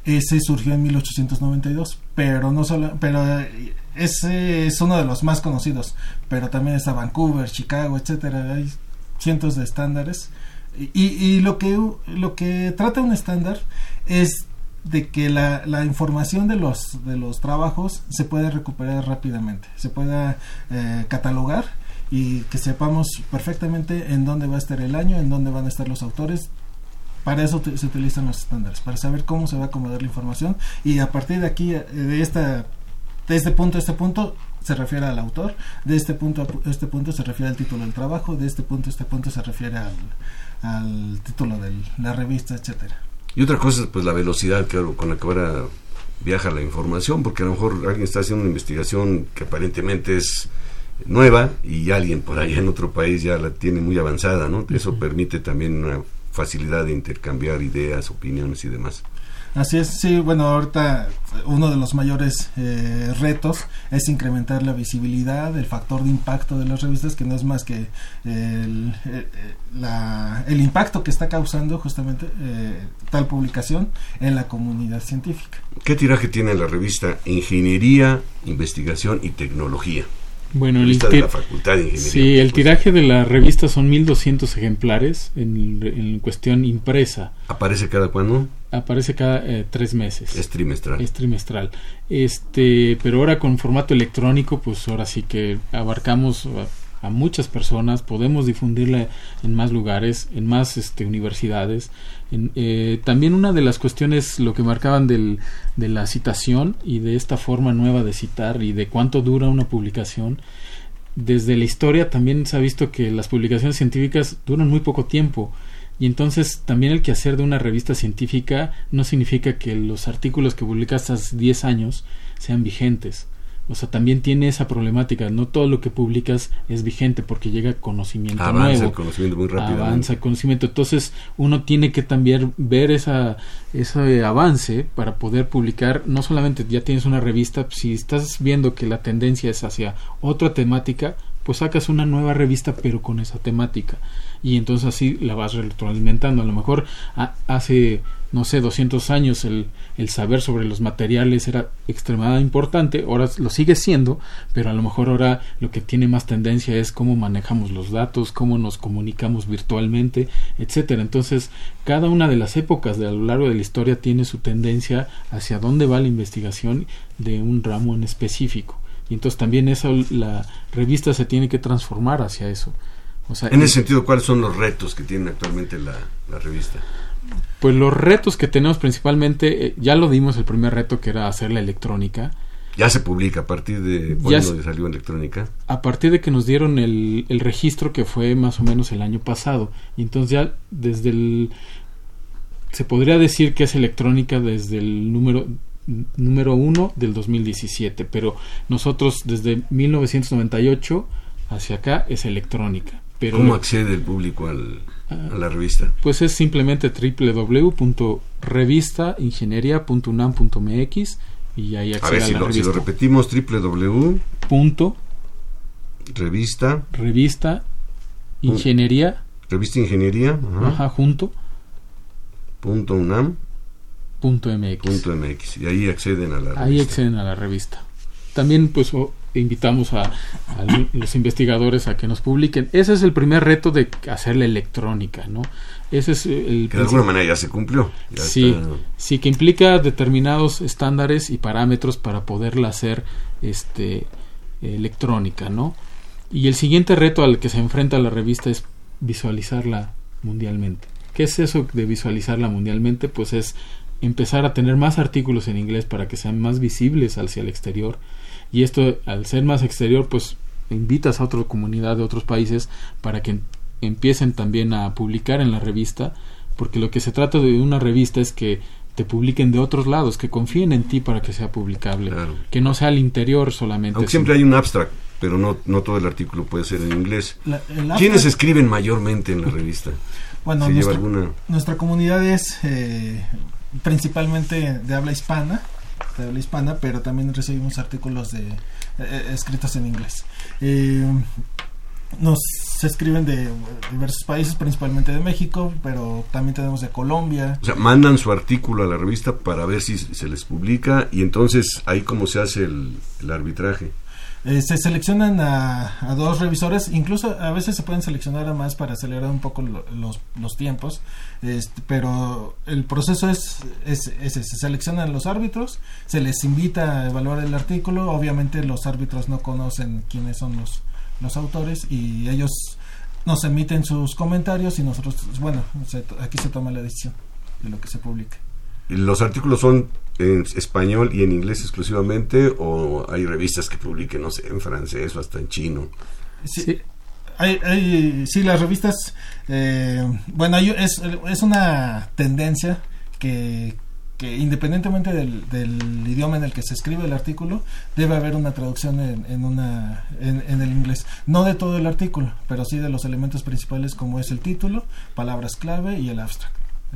ese surgió en 1892 pero no solo pero eh, ese es uno de los más conocidos pero también está Vancouver Chicago etcétera. Hay cientos de estándares. Y, y lo que lo que trata un estándar es de que la, la, información de los, de los trabajos se puede recuperar rápidamente, se pueda eh, catalogar y que sepamos perfectamente en dónde va a estar el año, en dónde van a estar los autores. Para eso se utilizan los estándares, para saber cómo se va a acomodar la información y a partir de aquí, eh, de, esta, de este punto a este punto, se refiere al autor, de este punto a este punto se refiere al título del trabajo, de este punto a este punto se refiere al, al título de la revista, etcétera. Y otra cosa es pues la velocidad que, con la que ahora viaja la información, porque a lo mejor alguien está haciendo una investigación que aparentemente es nueva y alguien por allá en otro país ya la tiene muy avanzada, ¿no? Eso permite también una facilidad de intercambiar ideas, opiniones y demás. Así es, sí, bueno, ahorita uno de los mayores eh, retos es incrementar la visibilidad, el factor de impacto de las revistas, que no es más que el, eh, el impacto que está causando justamente eh, tal publicación en la comunidad científica. ¿Qué tiraje tiene la revista Ingeniería, Investigación y Tecnología? Bueno, el de la Facultad de Ingeniería. Sí, el tiraje de la revista son 1200 ejemplares en, en cuestión impresa. ¿Aparece cada cuándo? Aparece cada eh, tres meses. Es trimestral. Es trimestral. Este, pero ahora con formato electrónico, pues ahora sí que abarcamos a, a muchas personas, podemos difundirla en más lugares, en más este, universidades. En, eh, también una de las cuestiones, lo que marcaban del, de la citación y de esta forma nueva de citar y de cuánto dura una publicación, desde la historia también se ha visto que las publicaciones científicas duran muy poco tiempo. Y entonces también el quehacer de una revista científica no significa que los artículos que publicas hace 10 años sean vigentes. O sea, también tiene esa problemática. No todo lo que publicas es vigente porque llega conocimiento Avanza nuevo. el conocimiento muy rápido. Avanza el conocimiento. Entonces, uno tiene que también ver esa, ese avance para poder publicar. No solamente ya tienes una revista, si estás viendo que la tendencia es hacia otra temática, pues sacas una nueva revista pero con esa temática. Y entonces así la vas retroalimentando. A lo mejor a, hace no sé 200 años el, el, saber sobre los materiales era extremadamente importante. Ahora lo sigue siendo pero a lo mejor ahora lo que tiene más tendencia es cómo manejamos los datos cómo nos comunicamos virtualmente etcétera. Entonces cada una de las épocas de a lo largo de la historia tiene su tendencia hacia dónde va la investigación de un ramo en específico y entonces también eso la revista se tiene que transformar hacia eso. O sea, en ese sentido cuáles son los retos que tiene actualmente la, la revista pues los retos que tenemos principalmente eh, ya lo dimos el primer reto que era hacer la electrónica. Ya se publica a partir de cuando salió electrónica a partir de que nos dieron el, el registro que fue más o menos el año pasado. Y entonces ya desde el se podría decir que es electrónica desde el número número uno del 2017, pero nosotros desde 1998 hacia acá es electrónica. Pero ¿Cómo accede el público al, a la revista? Pues es simplemente www.revistaingeniería.unam.mx y ahí accede a, ver, a si la lo, revista. Si lo repetimos, www. Punto. Revista. Revista. Ingeniería. Revista Ingeniería. Ajá. ajá junto. Punto UNAM. Punto MX. Punto MX. Y ahí acceden a la revista. Ahí acceden a la revista. También pues oh, invitamos a, a, los investigadores a que nos publiquen. Ese es el primer reto de hacer la electrónica, ¿no? Ese es el que de alguna manera ya se cumplió. Ya sí, está... sí, que implica determinados estándares y parámetros para poderla hacer este, electrónica, ¿no? Y el siguiente reto al que se enfrenta la revista es visualizarla mundialmente. ¿Qué es eso de visualizarla mundialmente? Pues es empezar a tener más artículos en inglés para que sean más visibles hacia el exterior y esto al ser más exterior pues invitas a otra comunidad de otros países para que empiecen también a publicar en la revista porque lo que se trata de una revista es que te publiquen de otros lados, que confíen en ti para que sea publicable, Claro. que no sea al interior solamente. Aunque siempre hay un abstract, pero no, no todo el artículo puede ser en inglés. La- ¿Quiénes escriben mayormente en la revista? Bueno, ¿Se lleva nuestra, alguna? nuestra comunidad es eh, principalmente de habla hispana, de habla hispana, pero también recibimos artículos de eh, escritos en inglés. Eh, nos escriben de diversos países, principalmente de México, pero también tenemos de Colombia. O sea, mandan su artículo a la revista para ver si se les publica y entonces ahí cómo se hace el arbitraje. Eh, se seleccionan a, a dos revisores, incluso a veces se pueden seleccionar a más para acelerar un poco lo- los, los tiempos, este, pero el proceso es, es, es se seleccionan los árbitros, se les invita a evaluar el artículo, obviamente los árbitros no conocen quiénes son los, los autores y ellos nos emiten sus comentarios y nosotros, bueno, se aquí se toma la decisión de lo que se publica. ¿Y ¿Los artículos son en español y en inglés exclusivamente o hay revistas que publiquen, no sé, en francés o hasta en chino? Sí. Hay, hay- sí, las revistas, eh, bueno, hay- es, es una tendencia que, que independientemente del, del idioma en el que se escribe el artículo, debe haber una traducción en, en una, en, en el inglés. No de todo el artículo, pero sí de los elementos principales como es el título, palabras clave y el abstract.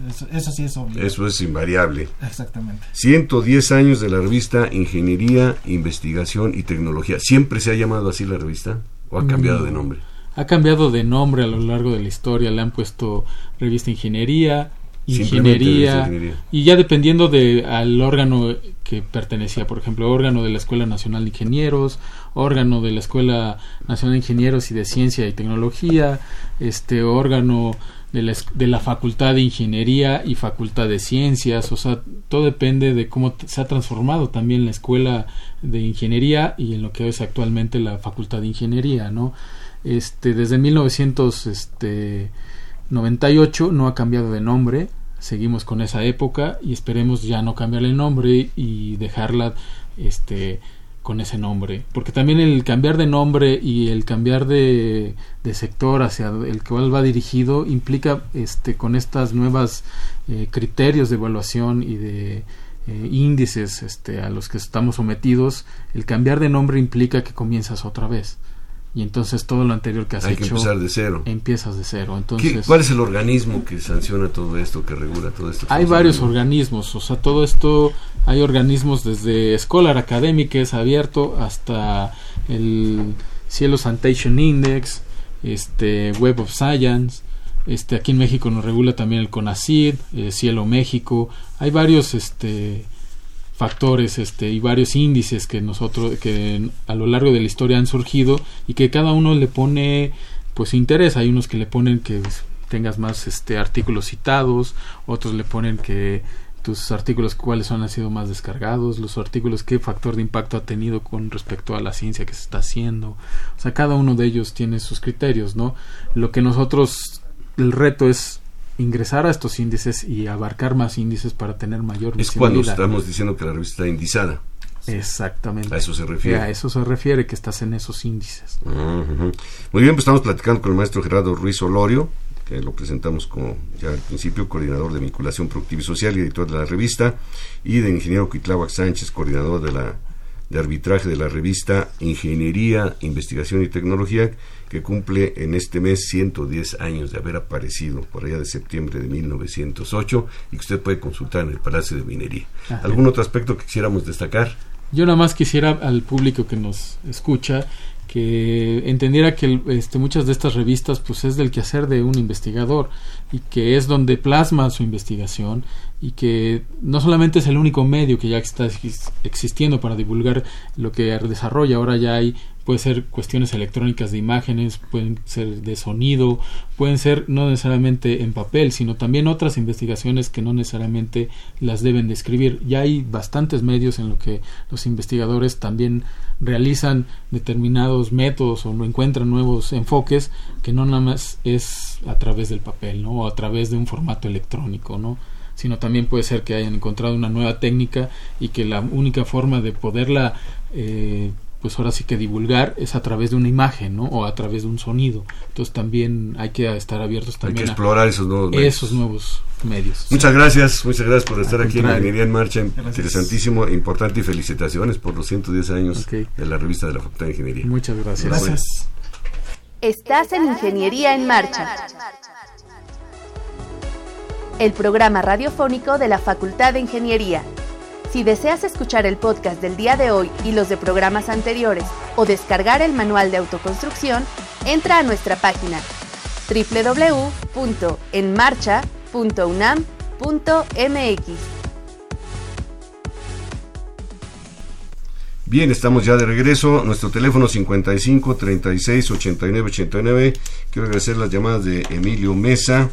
Eso, eso sí es obvio. Eso es invariable. Exactamente. 110 años de la revista Ingeniería, Investigación y Tecnología. ¿Siempre se ha llamado así la revista o ha cambiado de nombre? Ha cambiado de nombre a lo largo de la historia, le han puesto revista Ingeniería, Ingeniería, Ingeniería. y ya dependiendo de al órgano que pertenecía, por ejemplo, órgano de la Escuela Nacional de Ingenieros, órgano de la Escuela Nacional de Ingenieros y de Ciencia y Tecnología, este órgano de la, de la Facultad de Ingeniería y Facultad de Ciencias, o sea, todo depende de cómo se ha transformado también la Escuela de Ingeniería y en lo que es actualmente la Facultad de Ingeniería, ¿no? Este, desde 1998 no ha cambiado de nombre, seguimos con esa época y esperemos ya no cambiarle el nombre y dejarla este con ese nombre. Porque también el cambiar de nombre y el cambiar de, sector hacia el cual va dirigido implica este con estas nuevas eh, criterios de evaluación y de eh, índices este, a los que estamos sometidos el cambiar de nombre implica que comienzas otra vez y entonces todo lo anterior que has Hay hecho que empezar de cero. empiezas de cero ¿Qué- entonces ¿Cuál es el organismo que sanciona todo esto, que regula todo esto? hay varios organismos, o sea, todo esto, hay organismos desde Scholar Academic, que es abierto, hasta el Cielo Citation Index, este Web of Science, este aquí en México nos regula también el CONACYT, eh, Cielo México, hay varios este factores este y varios índices que nosotros que a lo largo de la historia han surgido y que cada uno le pone pues interés. Hay unos que le ponen que tengas más este artículos citados otros le ponen que tus artículos cuáles son han sido más descargados los artículos qué factor de impacto ha tenido con respecto a la ciencia que se está haciendo. O sea cada uno de ellos tiene sus criterios no lo que nosotros el reto es ingresar a estos índices y abarcar más índices para tener mayor Es cuando visibilidad. estamos diciendo que la revista está indizada. Exactamente. A eso se refiere. A eso se refiere que estás en esos índices. Muy bien, pues estamos platicando con el maestro Gerardo Ruiz Olorio, que lo presentamos como ya al principio, coordinador de vinculación productiva y social y editor de la revista, y de ingeniero Cuitláhuac Sánchez, coordinador de la de arbitraje de la revista Ingeniería, Investigación y Tecnología, que cumple en este mes 110 años de haber aparecido por allá de septiembre de 1908 y que usted puede consultar en el Palacio de Minería. Ajá. ¿Algún otro aspecto que quisiéramos destacar? Yo nada más quisiera al público que nos escucha que entendiera que este, muchas de estas revistas pues es del quehacer de un investigador y que es donde plasma su investigación y que no solamente es el único medio que ya está ex- existiendo para divulgar lo que desarrolla, ahora ya hay puede ser cuestiones electrónicas de imágenes, pueden ser de sonido, pueden ser no necesariamente en papel, sino también otras investigaciones que no necesariamente las deben de escribir. Ya hay bastantes medios en lo que los investigadores también realizan determinados métodos o encuentran nuevos enfoques que no nada más es a través del papel, ¿no? A través de un formato electrónico, ¿no? sino también puede ser que hayan encontrado una nueva técnica y que la única forma de poderla eh, pues ahora sí que divulgar es a través de una imagen, ¿no? O a través de un sonido. Entonces también hay que estar abiertos Hay que también a explorar esos nuevos medios. esos nuevos medios. Muchas gracias, muchas gracias por estar Al aquí en contrario. Ingeniería en Marcha. Gracias. Interesantísimo, importante y felicitaciones por los 110 años Ok. de la revista de la Facultad de Ingeniería. Muchas gracias. Gracias. Estás en Ingeniería en Marcha. El programa radiofónico de la Facultad de Ingeniería. Si deseas escuchar el podcast del día de hoy y los de programas anteriores o descargar el manual de autoconstrucción, entra a nuestra página www.enmarcha.unam.mx. Bien, estamos ya de regreso. Nuestro teléfono 55 36 89 89. Quiero agradecer las llamadas de Emilio Mesa,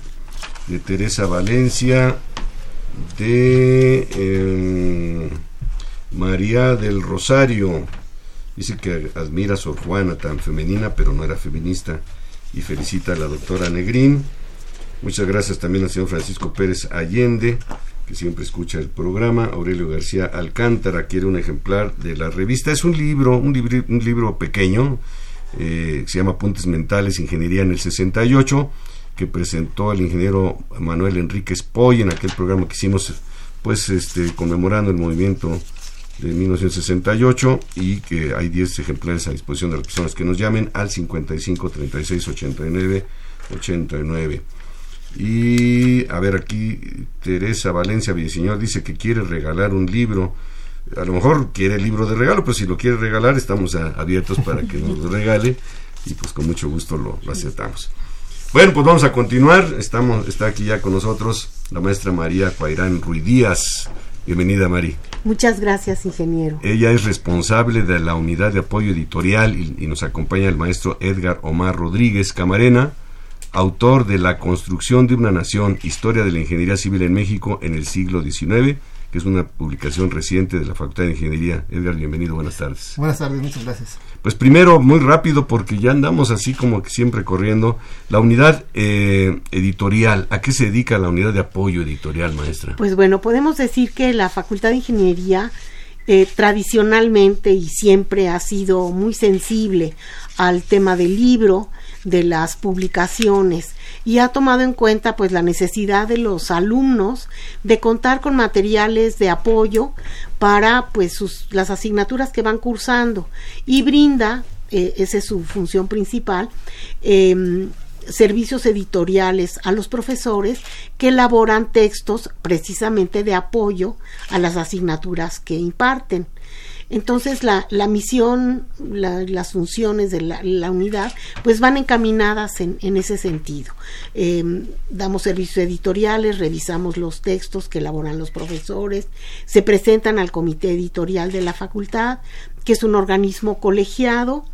de Teresa Valencia, de eh, María del Rosario. Dice que admira a Sor Juana, tan femenina, pero no era feminista. Y felicita a la doctora Negrín. Muchas gracias también al señor Francisco Pérez Allende, que siempre escucha el programa. Aurelio García Alcántara quiere un ejemplar de la revista. Es un libro, un, libro pequeño, eh, se llama Apuntes Mentales, Ingeniería en el 68, que presentó el ingeniero Manuel Enríquez Poy en aquel programa que hicimos, pues, este, conmemorando el movimiento de 1968 y que hay 10 ejemplares a disposición de las personas que nos llamen al 55 36 89 89. Y a ver aquí Teresa Valencia Villaseñor dice que quiere regalar un libro. A lo mejor quiere el libro de regalo, pero si lo quiere regalar estamos abiertos para que nos lo regale y pues con mucho gusto lo aceptamos. Bueno, pues vamos a continuar. Estamos, está aquí ya con nosotros la maestra María Cuairán Ruidíaz. Bienvenida, Mari. Muchas gracias, ingeniero. Ella es responsable de la unidad de apoyo editorial y, y nos acompaña el maestro Edgar Omar Rodríguez Camarena, autor de La construcción de una nación, historia de la ingeniería civil en México en el siglo XIX, que es una publicación reciente de la Facultad de Ingeniería. Edgar, bienvenido, buenas tardes. Buenas tardes, muchas gracias. Pues primero, muy rápido, porque ya andamos así como que siempre corriendo. La unidad eh, editorial, ¿a qué se dedica la unidad de apoyo editorial, maestra? Pues bueno, podemos decir que la Facultad de Ingeniería eh, tradicionalmente y siempre ha sido muy sensible al tema del libro, de las publicaciones y ha tomado en cuenta pues la necesidad de los alumnos de contar con materiales de apoyo para pues sus, las asignaturas que van cursando y brinda eh, esa es su función principal em, servicios editoriales a los profesores que elaboran textos precisamente de apoyo a las asignaturas que imparten. Entonces la, la misión, las funciones de la, unidad, pues van encaminadas en, en ese sentido. Em, damos servicios editoriales, revisamos los textos que elaboran los profesores, se presentan al comité editorial de la facultad, que es un organismo colegiado,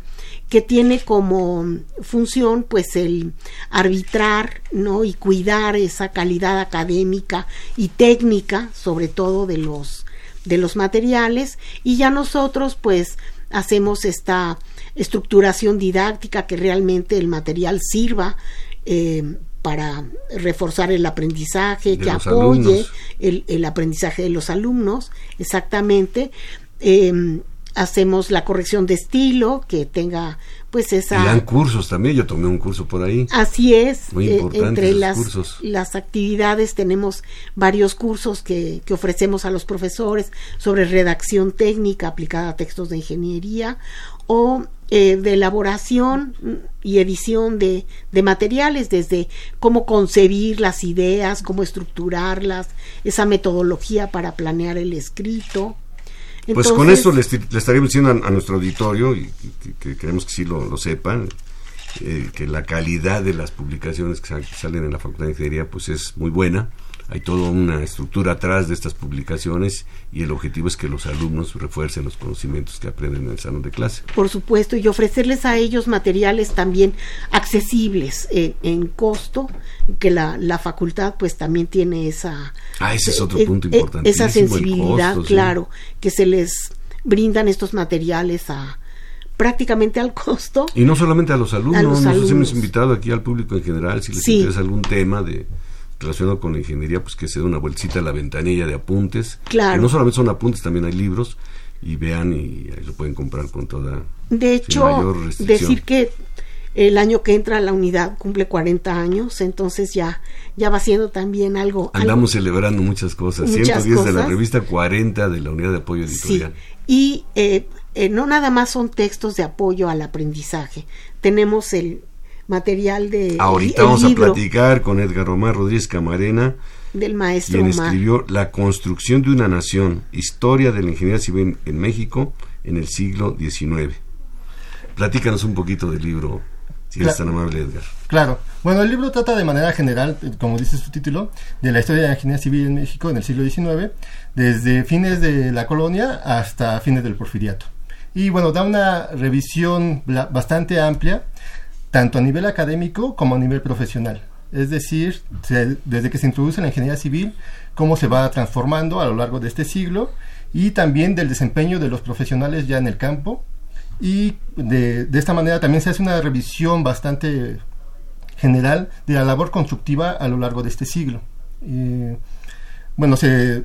que tiene como función pues el arbitrar no y cuidar esa calidad académica y técnica sobre todo de los de los materiales y ya nosotros pues hacemos esta estructuración didáctica que realmente el material sirva eh, para reforzar el aprendizaje, que apoye el, el, aprendizaje de los alumnos, exactamente. Eh, hacemos la corrección de estilo, que tenga pues esa... Y dan cursos también, yo tomé un curso por ahí. Así es, Muy eh, entre las, las actividades tenemos varios cursos que, que, ofrecemos a los profesores sobre redacción técnica aplicada a textos de ingeniería o eh, de elaboración y edición de, de materiales, desde cómo concebir las ideas, cómo estructurarlas, esa metodología para planear el escrito pues con eso le, estaríamos diciendo a, nuestro auditorio, y que, queremos que sí lo, sepan, eh, que la calidad de las publicaciones que salen en la Facultad de Ingeniería pues es muy buena hay toda una estructura atrás de estas publicaciones y el objetivo es que los alumnos refuercen los conocimientos que aprenden en el salón de clase. Por supuesto, y ofrecerles a ellos materiales también accesibles eh, en costo, que la, la, facultad pues también tiene esa... Ah, ese es otro eh, punto eh, importante. Esa sensibilidad, claro, que se les brindan estos materiales a prácticamente al costo. Y no solamente a los alumnos, nosotros hemos invitado aquí al público en general, si les interesa algún tema de relacionado con la ingeniería, pues que se dé una vueltita a la ventanilla de apuntes. Claro. Que no solamente son apuntes, también hay libros y vean y ahí lo pueden comprar con toda. De hecho, decir que el año que entra la unidad cumple 40 años, entonces ya ya va siendo también algo. Andamos celebrando muchas cosas. 110 de la revista, 40 de la unidad de apoyo editorial. Y eh, eh, no nada más son textos de apoyo al aprendizaje. Tenemos el material de... Ahorita vamos a platicar con Edgar Román Rodríguez Camarena. Del maestro quien escribió La construcción de una nación, historia de la ingeniería civil en México en el siglo XIX. Platícanos un poquito del libro, si eres tan amable, Edgar. Claro. Bueno, el libro trata de manera general, como dice su título, de la historia de la ingeniería civil en México en el siglo XIX, desde fines de la colonia hasta fines del porfiriato. Y bueno, da una revisión bastante amplia tanto a nivel académico como a nivel profesional. Es decir, desde que se introduce la ingeniería civil, cómo se va transformando a lo largo de este siglo y también del desempeño de los profesionales ya en el campo. Y de, esta manera también se hace una revisión bastante general de la labor constructiva a lo largo de este siglo. Eh, bueno, se,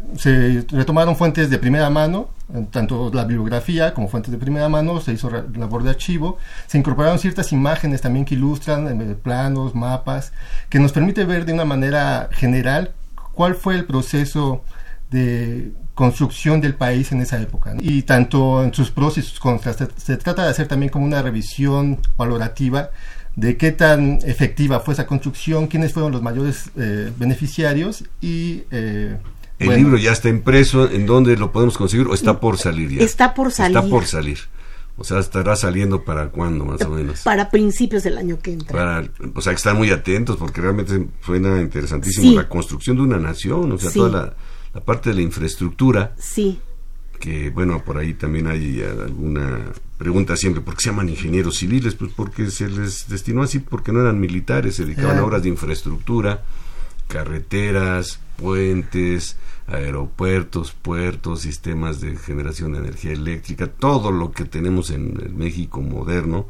retomaron fuentes de primera mano, tanto la bibliografía como fuentes de primera mano, se hizo labor de archivo, se incorporaron ciertas imágenes también que ilustran eh, planos, mapas, que nos permite ver de una manera general cuál fue el proceso de construcción del país en esa época. Y tanto en sus pros y sus contras, se trata de hacer también como una revisión valorativa de qué tan efectiva fue esa construcción, quiénes fueron los mayores eh, beneficiarios y... Eh, el libro ya está impreso, ¿en dónde lo podemos conseguir o está por salir ya? Está por salir. Está por salir. O sea, estará saliendo para cuándo más o menos. Para principios del año que entra. Para, o sea, que están muy atentos porque realmente suena interesantísimo la construcción de una nación, o sea, toda la, la, parte de la infraestructura. Sí. Que bueno, por ahí también hay alguna pregunta siempre, ¿por qué se llaman ingenieros civiles? Pues porque se les destinó así, porque no eran militares, se dedicaban a obras de infraestructura, carreteras, puentes, aeropuertos, puertos, sistemas de generación de energía eléctrica, todo lo que tenemos en el México moderno,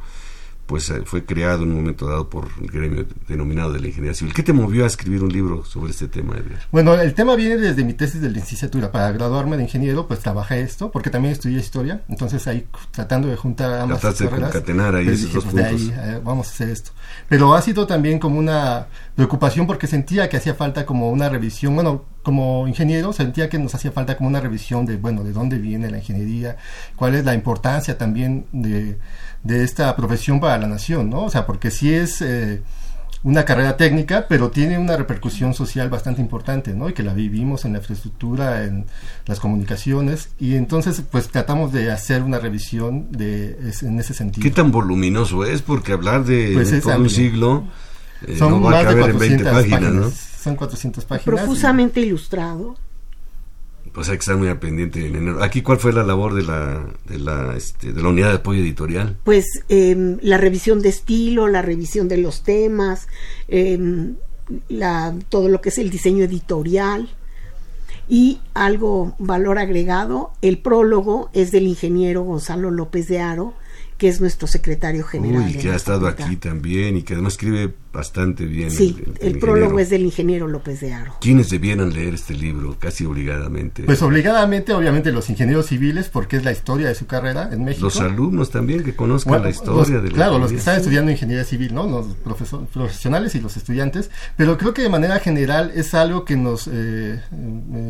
pues eh, fue creado en un momento dado por el gremio denominado de la ingeniería civil. ¿Qué te movió a escribir un libro sobre este tema, Edgar? Bueno, el tema viene desde mi tesis de licenciatura. Para graduarme de ingeniero, pues trabajé esto, porque también estudié historia. Entonces ahí tratando de juntar ambas Trataste de concatenar ahí pues, esos dos pues, puntos. ahí, eh, vamos a hacer esto. Pero ha sido también como una preocupación porque sentía que hacía falta como una revisión, bueno, como ingeniero sentía que nos hacía falta como una revisión de, bueno, de dónde viene la ingeniería, cuál es la importancia también de, de esta profesión para la nación, ¿no? O sea, porque sí es eh, una carrera técnica, pero tiene una repercusión social bastante importante, ¿no? Y que la vivimos en la infraestructura, en las comunicaciones, y entonces pues tratamos de hacer una revisión de, es- en ese sentido. ¿Qué tan voluminoso es? Porque hablar de, Pues de es todo un siglo eh, Son no va a más de caber en 20 400 páginas, ¿no? Son 400 páginas. Profusamente ilustrado. Pues hay que estar muy al pendiente en enero. Aquí, ¿cuál fue la labor de la, de la, este, de la unidad de apoyo editorial? Pues em, la revisión de estilo, la revisión de los temas, em, la, todo lo que es el diseño editorial y algo valor agregado, el prólogo es del ingeniero Gonzalo López de Aro, que es nuestro secretario general. Uy, que ha estado aquí también y que además escribe bastante bien. Sí, el, prólogo es del ingeniero López de Aro. ¿Quiénes debieran leer este libro? Casi obligadamente. Pues obligadamente, obviamente, los ingenieros civiles, porque es la historia de su carrera en México. los alumnos también que conozcan Bueno, la historia los- de la Claro, los que están estudiando ingeniería civil, ¿no? Los profesionales y los estudiantes, pero creo que de manera general es algo que nos eh, eh,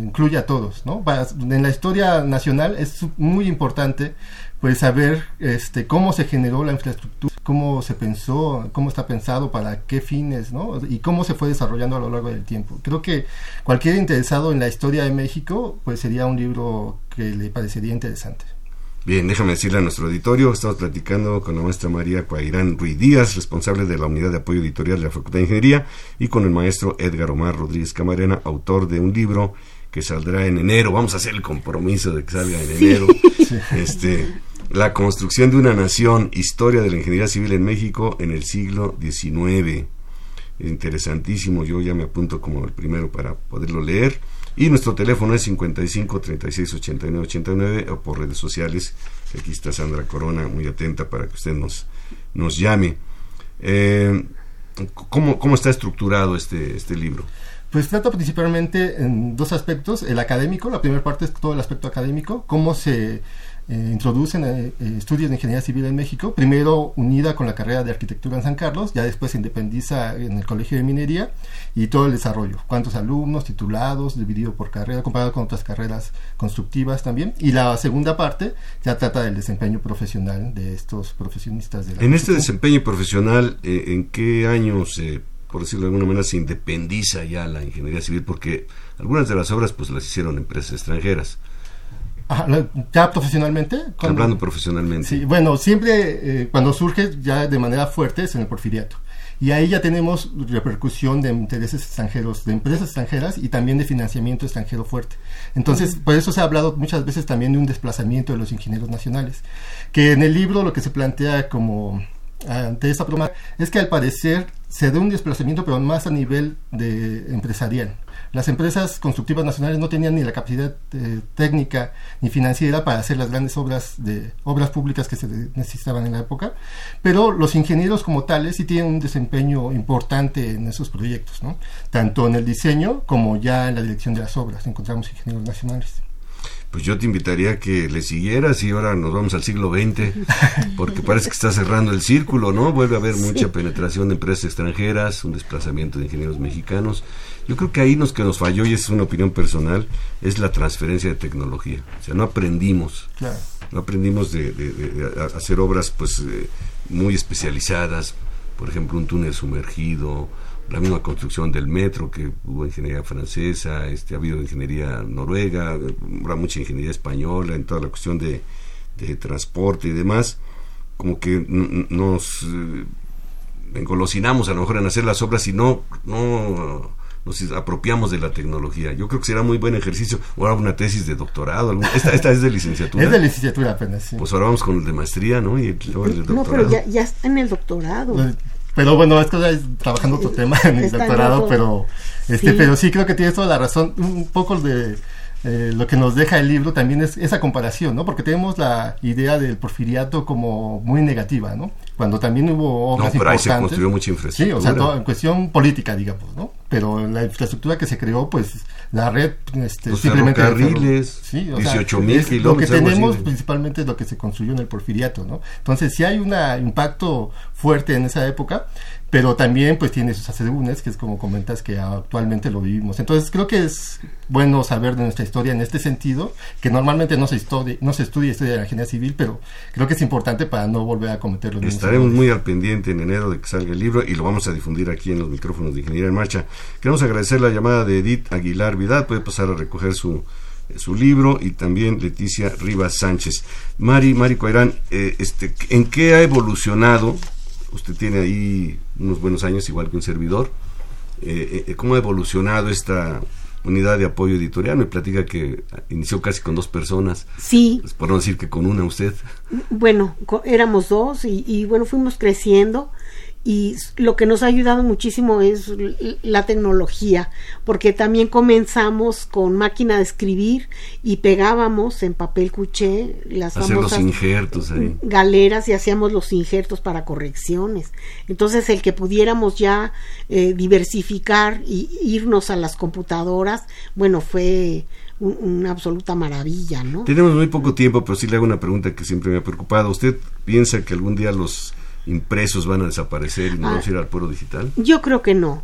incluye a todos, ¿no? Para- en la historia nacional es muy importante pues saber este cómo se generó la infraestructura, cómo se pensó, cómo está pensado, para qué fines, ¿no? Y cómo se fue desarrollando a lo largo del tiempo. Creo que cualquier interesado en la historia de México, pues sería un libro que le parecería interesante. Bien, déjame decirle a nuestro auditorio, estamos platicando con la maestra María Cuairán Ruiz Díaz, responsable de la unidad de apoyo editorial de la Facultad de Ingeniería, y con el maestro Edgar Omar Rodríguez Camarena, autor de un libro que saldrá en enero. Vamos a hacer el compromiso de que salga en enero. Este, la construcción de una nación, historia de la ingeniería civil en México en el siglo XIX. Interesantísimo, yo ya me apunto como el primero para poderlo leer. Y nuestro teléfono es 55 36 89 89 o por redes sociales. Aquí está Sandra Corona, muy atenta para que usted nos, nos llame. Eh, ¿cómo, ¿Cómo está estructurado este, este libro? Pues trata principalmente en dos aspectos. El académico, la primera parte es todo el aspecto académico, cómo se eh, introducen eh, eh, estudios de ingeniería civil en México, primero unida con la carrera de arquitectura en San Carlos, ya después se independiza en el Colegio de Minería y todo el desarrollo, cuántos alumnos, titulados, dividido por carrera, comparado con otras carreras constructivas también. Y la segunda parte ya trata del desempeño profesional de estos profesionistas de la En este desempeño profesional, eh, ¿en qué año se, por decirlo de alguna manera, se independiza ya la ingeniería civil? Porque algunas de las obras pues las hicieron empresas extranjeras, Ajá, ya profesionalmente. cuando- hablando profesionalmente. Sí, bueno, siempre eh, cuando surge ya de manera fuerte es en el porfiriato. Y ahí ya tenemos repercusión de intereses extranjeros, de empresas extranjeras y también de financiamiento extranjero fuerte. Entonces, por eso se ha hablado muchas veces también de un desplazamiento de los ingenieros nacionales. Que en el libro lo que se plantea como ante esa problema es que al parecer se da un desplazamiento, pero más a nivel de empresarial. Las empresas constructivas nacionales no tenían ni la capacidad eh, técnica ni financiera para hacer las grandes obras de obras públicas que se necesitaban en la época, pero los ingenieros como tales sí tienen un desempeño importante en esos proyectos, ¿no? Tanto en el diseño como ya en la dirección de las obras encontramos ingenieros nacionales. Pues yo te invitaría a que le siguieras y ahora nos vamos al siglo XX, porque parece que está cerrando el círculo, ¿no? Vuelve a haber mucha penetración de empresas extranjeras, un desplazamiento de ingenieros mexicanos. Yo creo que ahí nos que nos falló, y es una opinión personal, es la transferencia de tecnología. O sea, no aprendimos, Claro. no aprendimos de, hacer obras pues eh, muy especializadas, por ejemplo, un túnel sumergido, la misma construcción del metro, que hubo ingeniería francesa, este, ha habido ingeniería noruega, habrá mucha ingeniería española en toda la cuestión de, de transporte y demás, como que nos eh, engolosinamos a lo mejor en hacer las obras y no, no nos apropiamos de la tecnología. Yo creo que será muy buen ejercicio. Ahora una tesis de doctorado. Esta, esta es de licenciatura. Es de licenciatura apenas, sí. Pues ahora vamos con el de maestría, ¿no? Y el, el no, pero ya, ya está en el doctorado. Pero bueno, esto es trabajando otro tema en el doctorado, pero este, sí. pero sí creo que tienes toda la razón. Un poco de eh, lo que nos deja el libro también es esa comparación, ¿no? Porque tenemos la idea del porfiriato como muy negativa, ¿no? Cuando también hubo obras no, pero importantes. Ahí se construyó mucha infraestructura. Sí, o sea, todo, en cuestión política, digamos, ¿no? Pero la infraestructura que se creó, pues la red este, Los simplemente ferrocarriles, sí, o 18 sea, mil kilómetros. Lo que tenemos así. principalmente es lo que se construyó en el porfiriato, ¿no? Entonces, sí hay un impacto fuerte en esa época, pero también pues tiene sus asegúnes, que es como comentas que actualmente lo vivimos. Entonces creo que es bueno saber de nuestra historia en este sentido, que normalmente no se, estudia, no se estudia historia de la ingeniería civil, pero creo que es importante para no volver a cometer los mismos Estaremos muy al pendiente en enero de que salga el libro y lo vamos a difundir aquí en los micrófonos de Ingeniería en Marcha. Queremos agradecer la llamada de Edith Aguilar Vidal, puede pasar a recoger su, su libro y también Leticia Rivas Sánchez. Mari, Mari Coirán, eh, este, ¿en qué ha evolucionado? Usted tiene ahí unos buenos años, igual que un servidor. Eh, eh, ¿Cómo ha evolucionado esta unidad de apoyo editorial? Me platica que inició casi con dos personas. Sí. Pues, por no decir que con una usted. Bueno, éramos dos y, y bueno, fuimos creciendo y lo que nos ha ayudado muchísimo es la tecnología, porque también comenzamos con máquina de escribir y pegábamos en papel cuché las Hacer los famosas injertos galeras y hacíamos los injertos para correcciones. Entonces, el que pudiéramos ya eh, diversificar y irnos a las computadoras, bueno, fue un- una absoluta maravilla, ¿no? Tenemos muy poco tiempo, pero sí le hago una pregunta que siempre me ha preocupado. ¿Usted piensa que algún día los impresos van a desaparecer y nos Ah. vamos a ir al puro digital? Yo creo que no.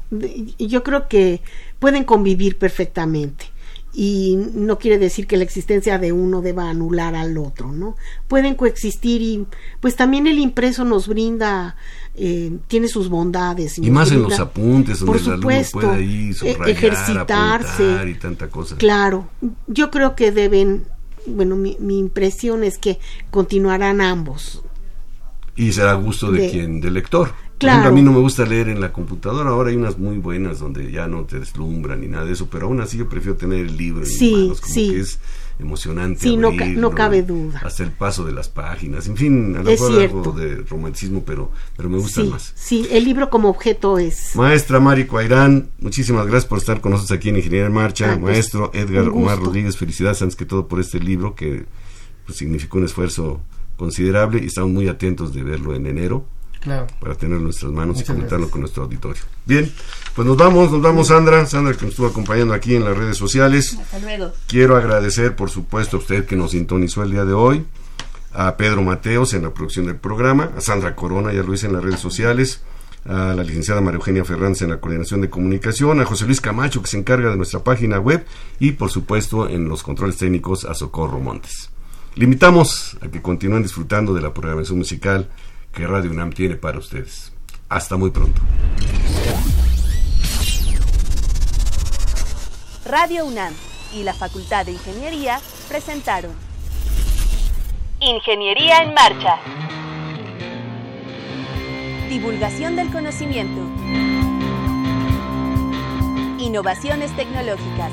Yo creo que pueden convivir perfectamente. Y no quiere decir que la existencia de uno deba anular al otro, ¿no? Pueden coexistir y pues también el impreso nos brinda, eh, tiene sus bondades. Y más en brinda- los apuntes, donde por el alumno supuesto, puede ahí e- subrayar, ejercitarse. y tanta cosa. Claro, yo creo que deben, bueno, mi, mi impresión es que continuarán ambos. Y será gusto de, De- quien, del lector. Por Claro. ejemplo, a mí no me gusta leer en la computadora. Ahora hay unas muy buenas donde ya no te deslumbran ni nada de eso, pero aún así yo prefiero tener el libro en Sí, mis manos, como sí. que es emocionante. Sí, no ca- no cabe duda. Hasta el paso de las páginas. En fin, a lo mejor algo de romanticismo, pero, pero me gustan Sí, más. sí, el libro como objeto es. Maestra Mari Cuairán, muchísimas gracias por estar con nosotros aquí en Ingeniería en Marcha. Ay, pues, Maestro Edgar Omar. Rodríguez, felicidades antes que todo por este libro que pues, significó un esfuerzo considerable y estamos muy atentos de verlo en enero Claro. para tenerlo en nuestras manos Muchas y comentarlo gracias. con nuestro auditorio. Bien, pues nos vamos, nos vamos Sandra, Sandra que nos estuvo acompañando aquí en las redes sociales. Hasta luego. Quiero agradecer, por supuesto, a usted que nos sintonizó el día de hoy, a Pedro Mateos en la producción del programa, a Sandra Corona, ya lo hice en las redes sociales, a la licenciada María Eugenia Fernández en la coordinación de comunicación, a José Luis Camacho que se encarga de nuestra página web y, por supuesto, en los controles técnicos a Socorro Montes. Le invitamos a que continúen disfrutando de la programación musical que Radio UNAM tiene para ustedes. Hasta muy pronto. Radio UNAM y la Facultad de Ingeniería presentaron Ingeniería en Marcha. Divulgación del conocimiento. Innovaciones tecnológicas.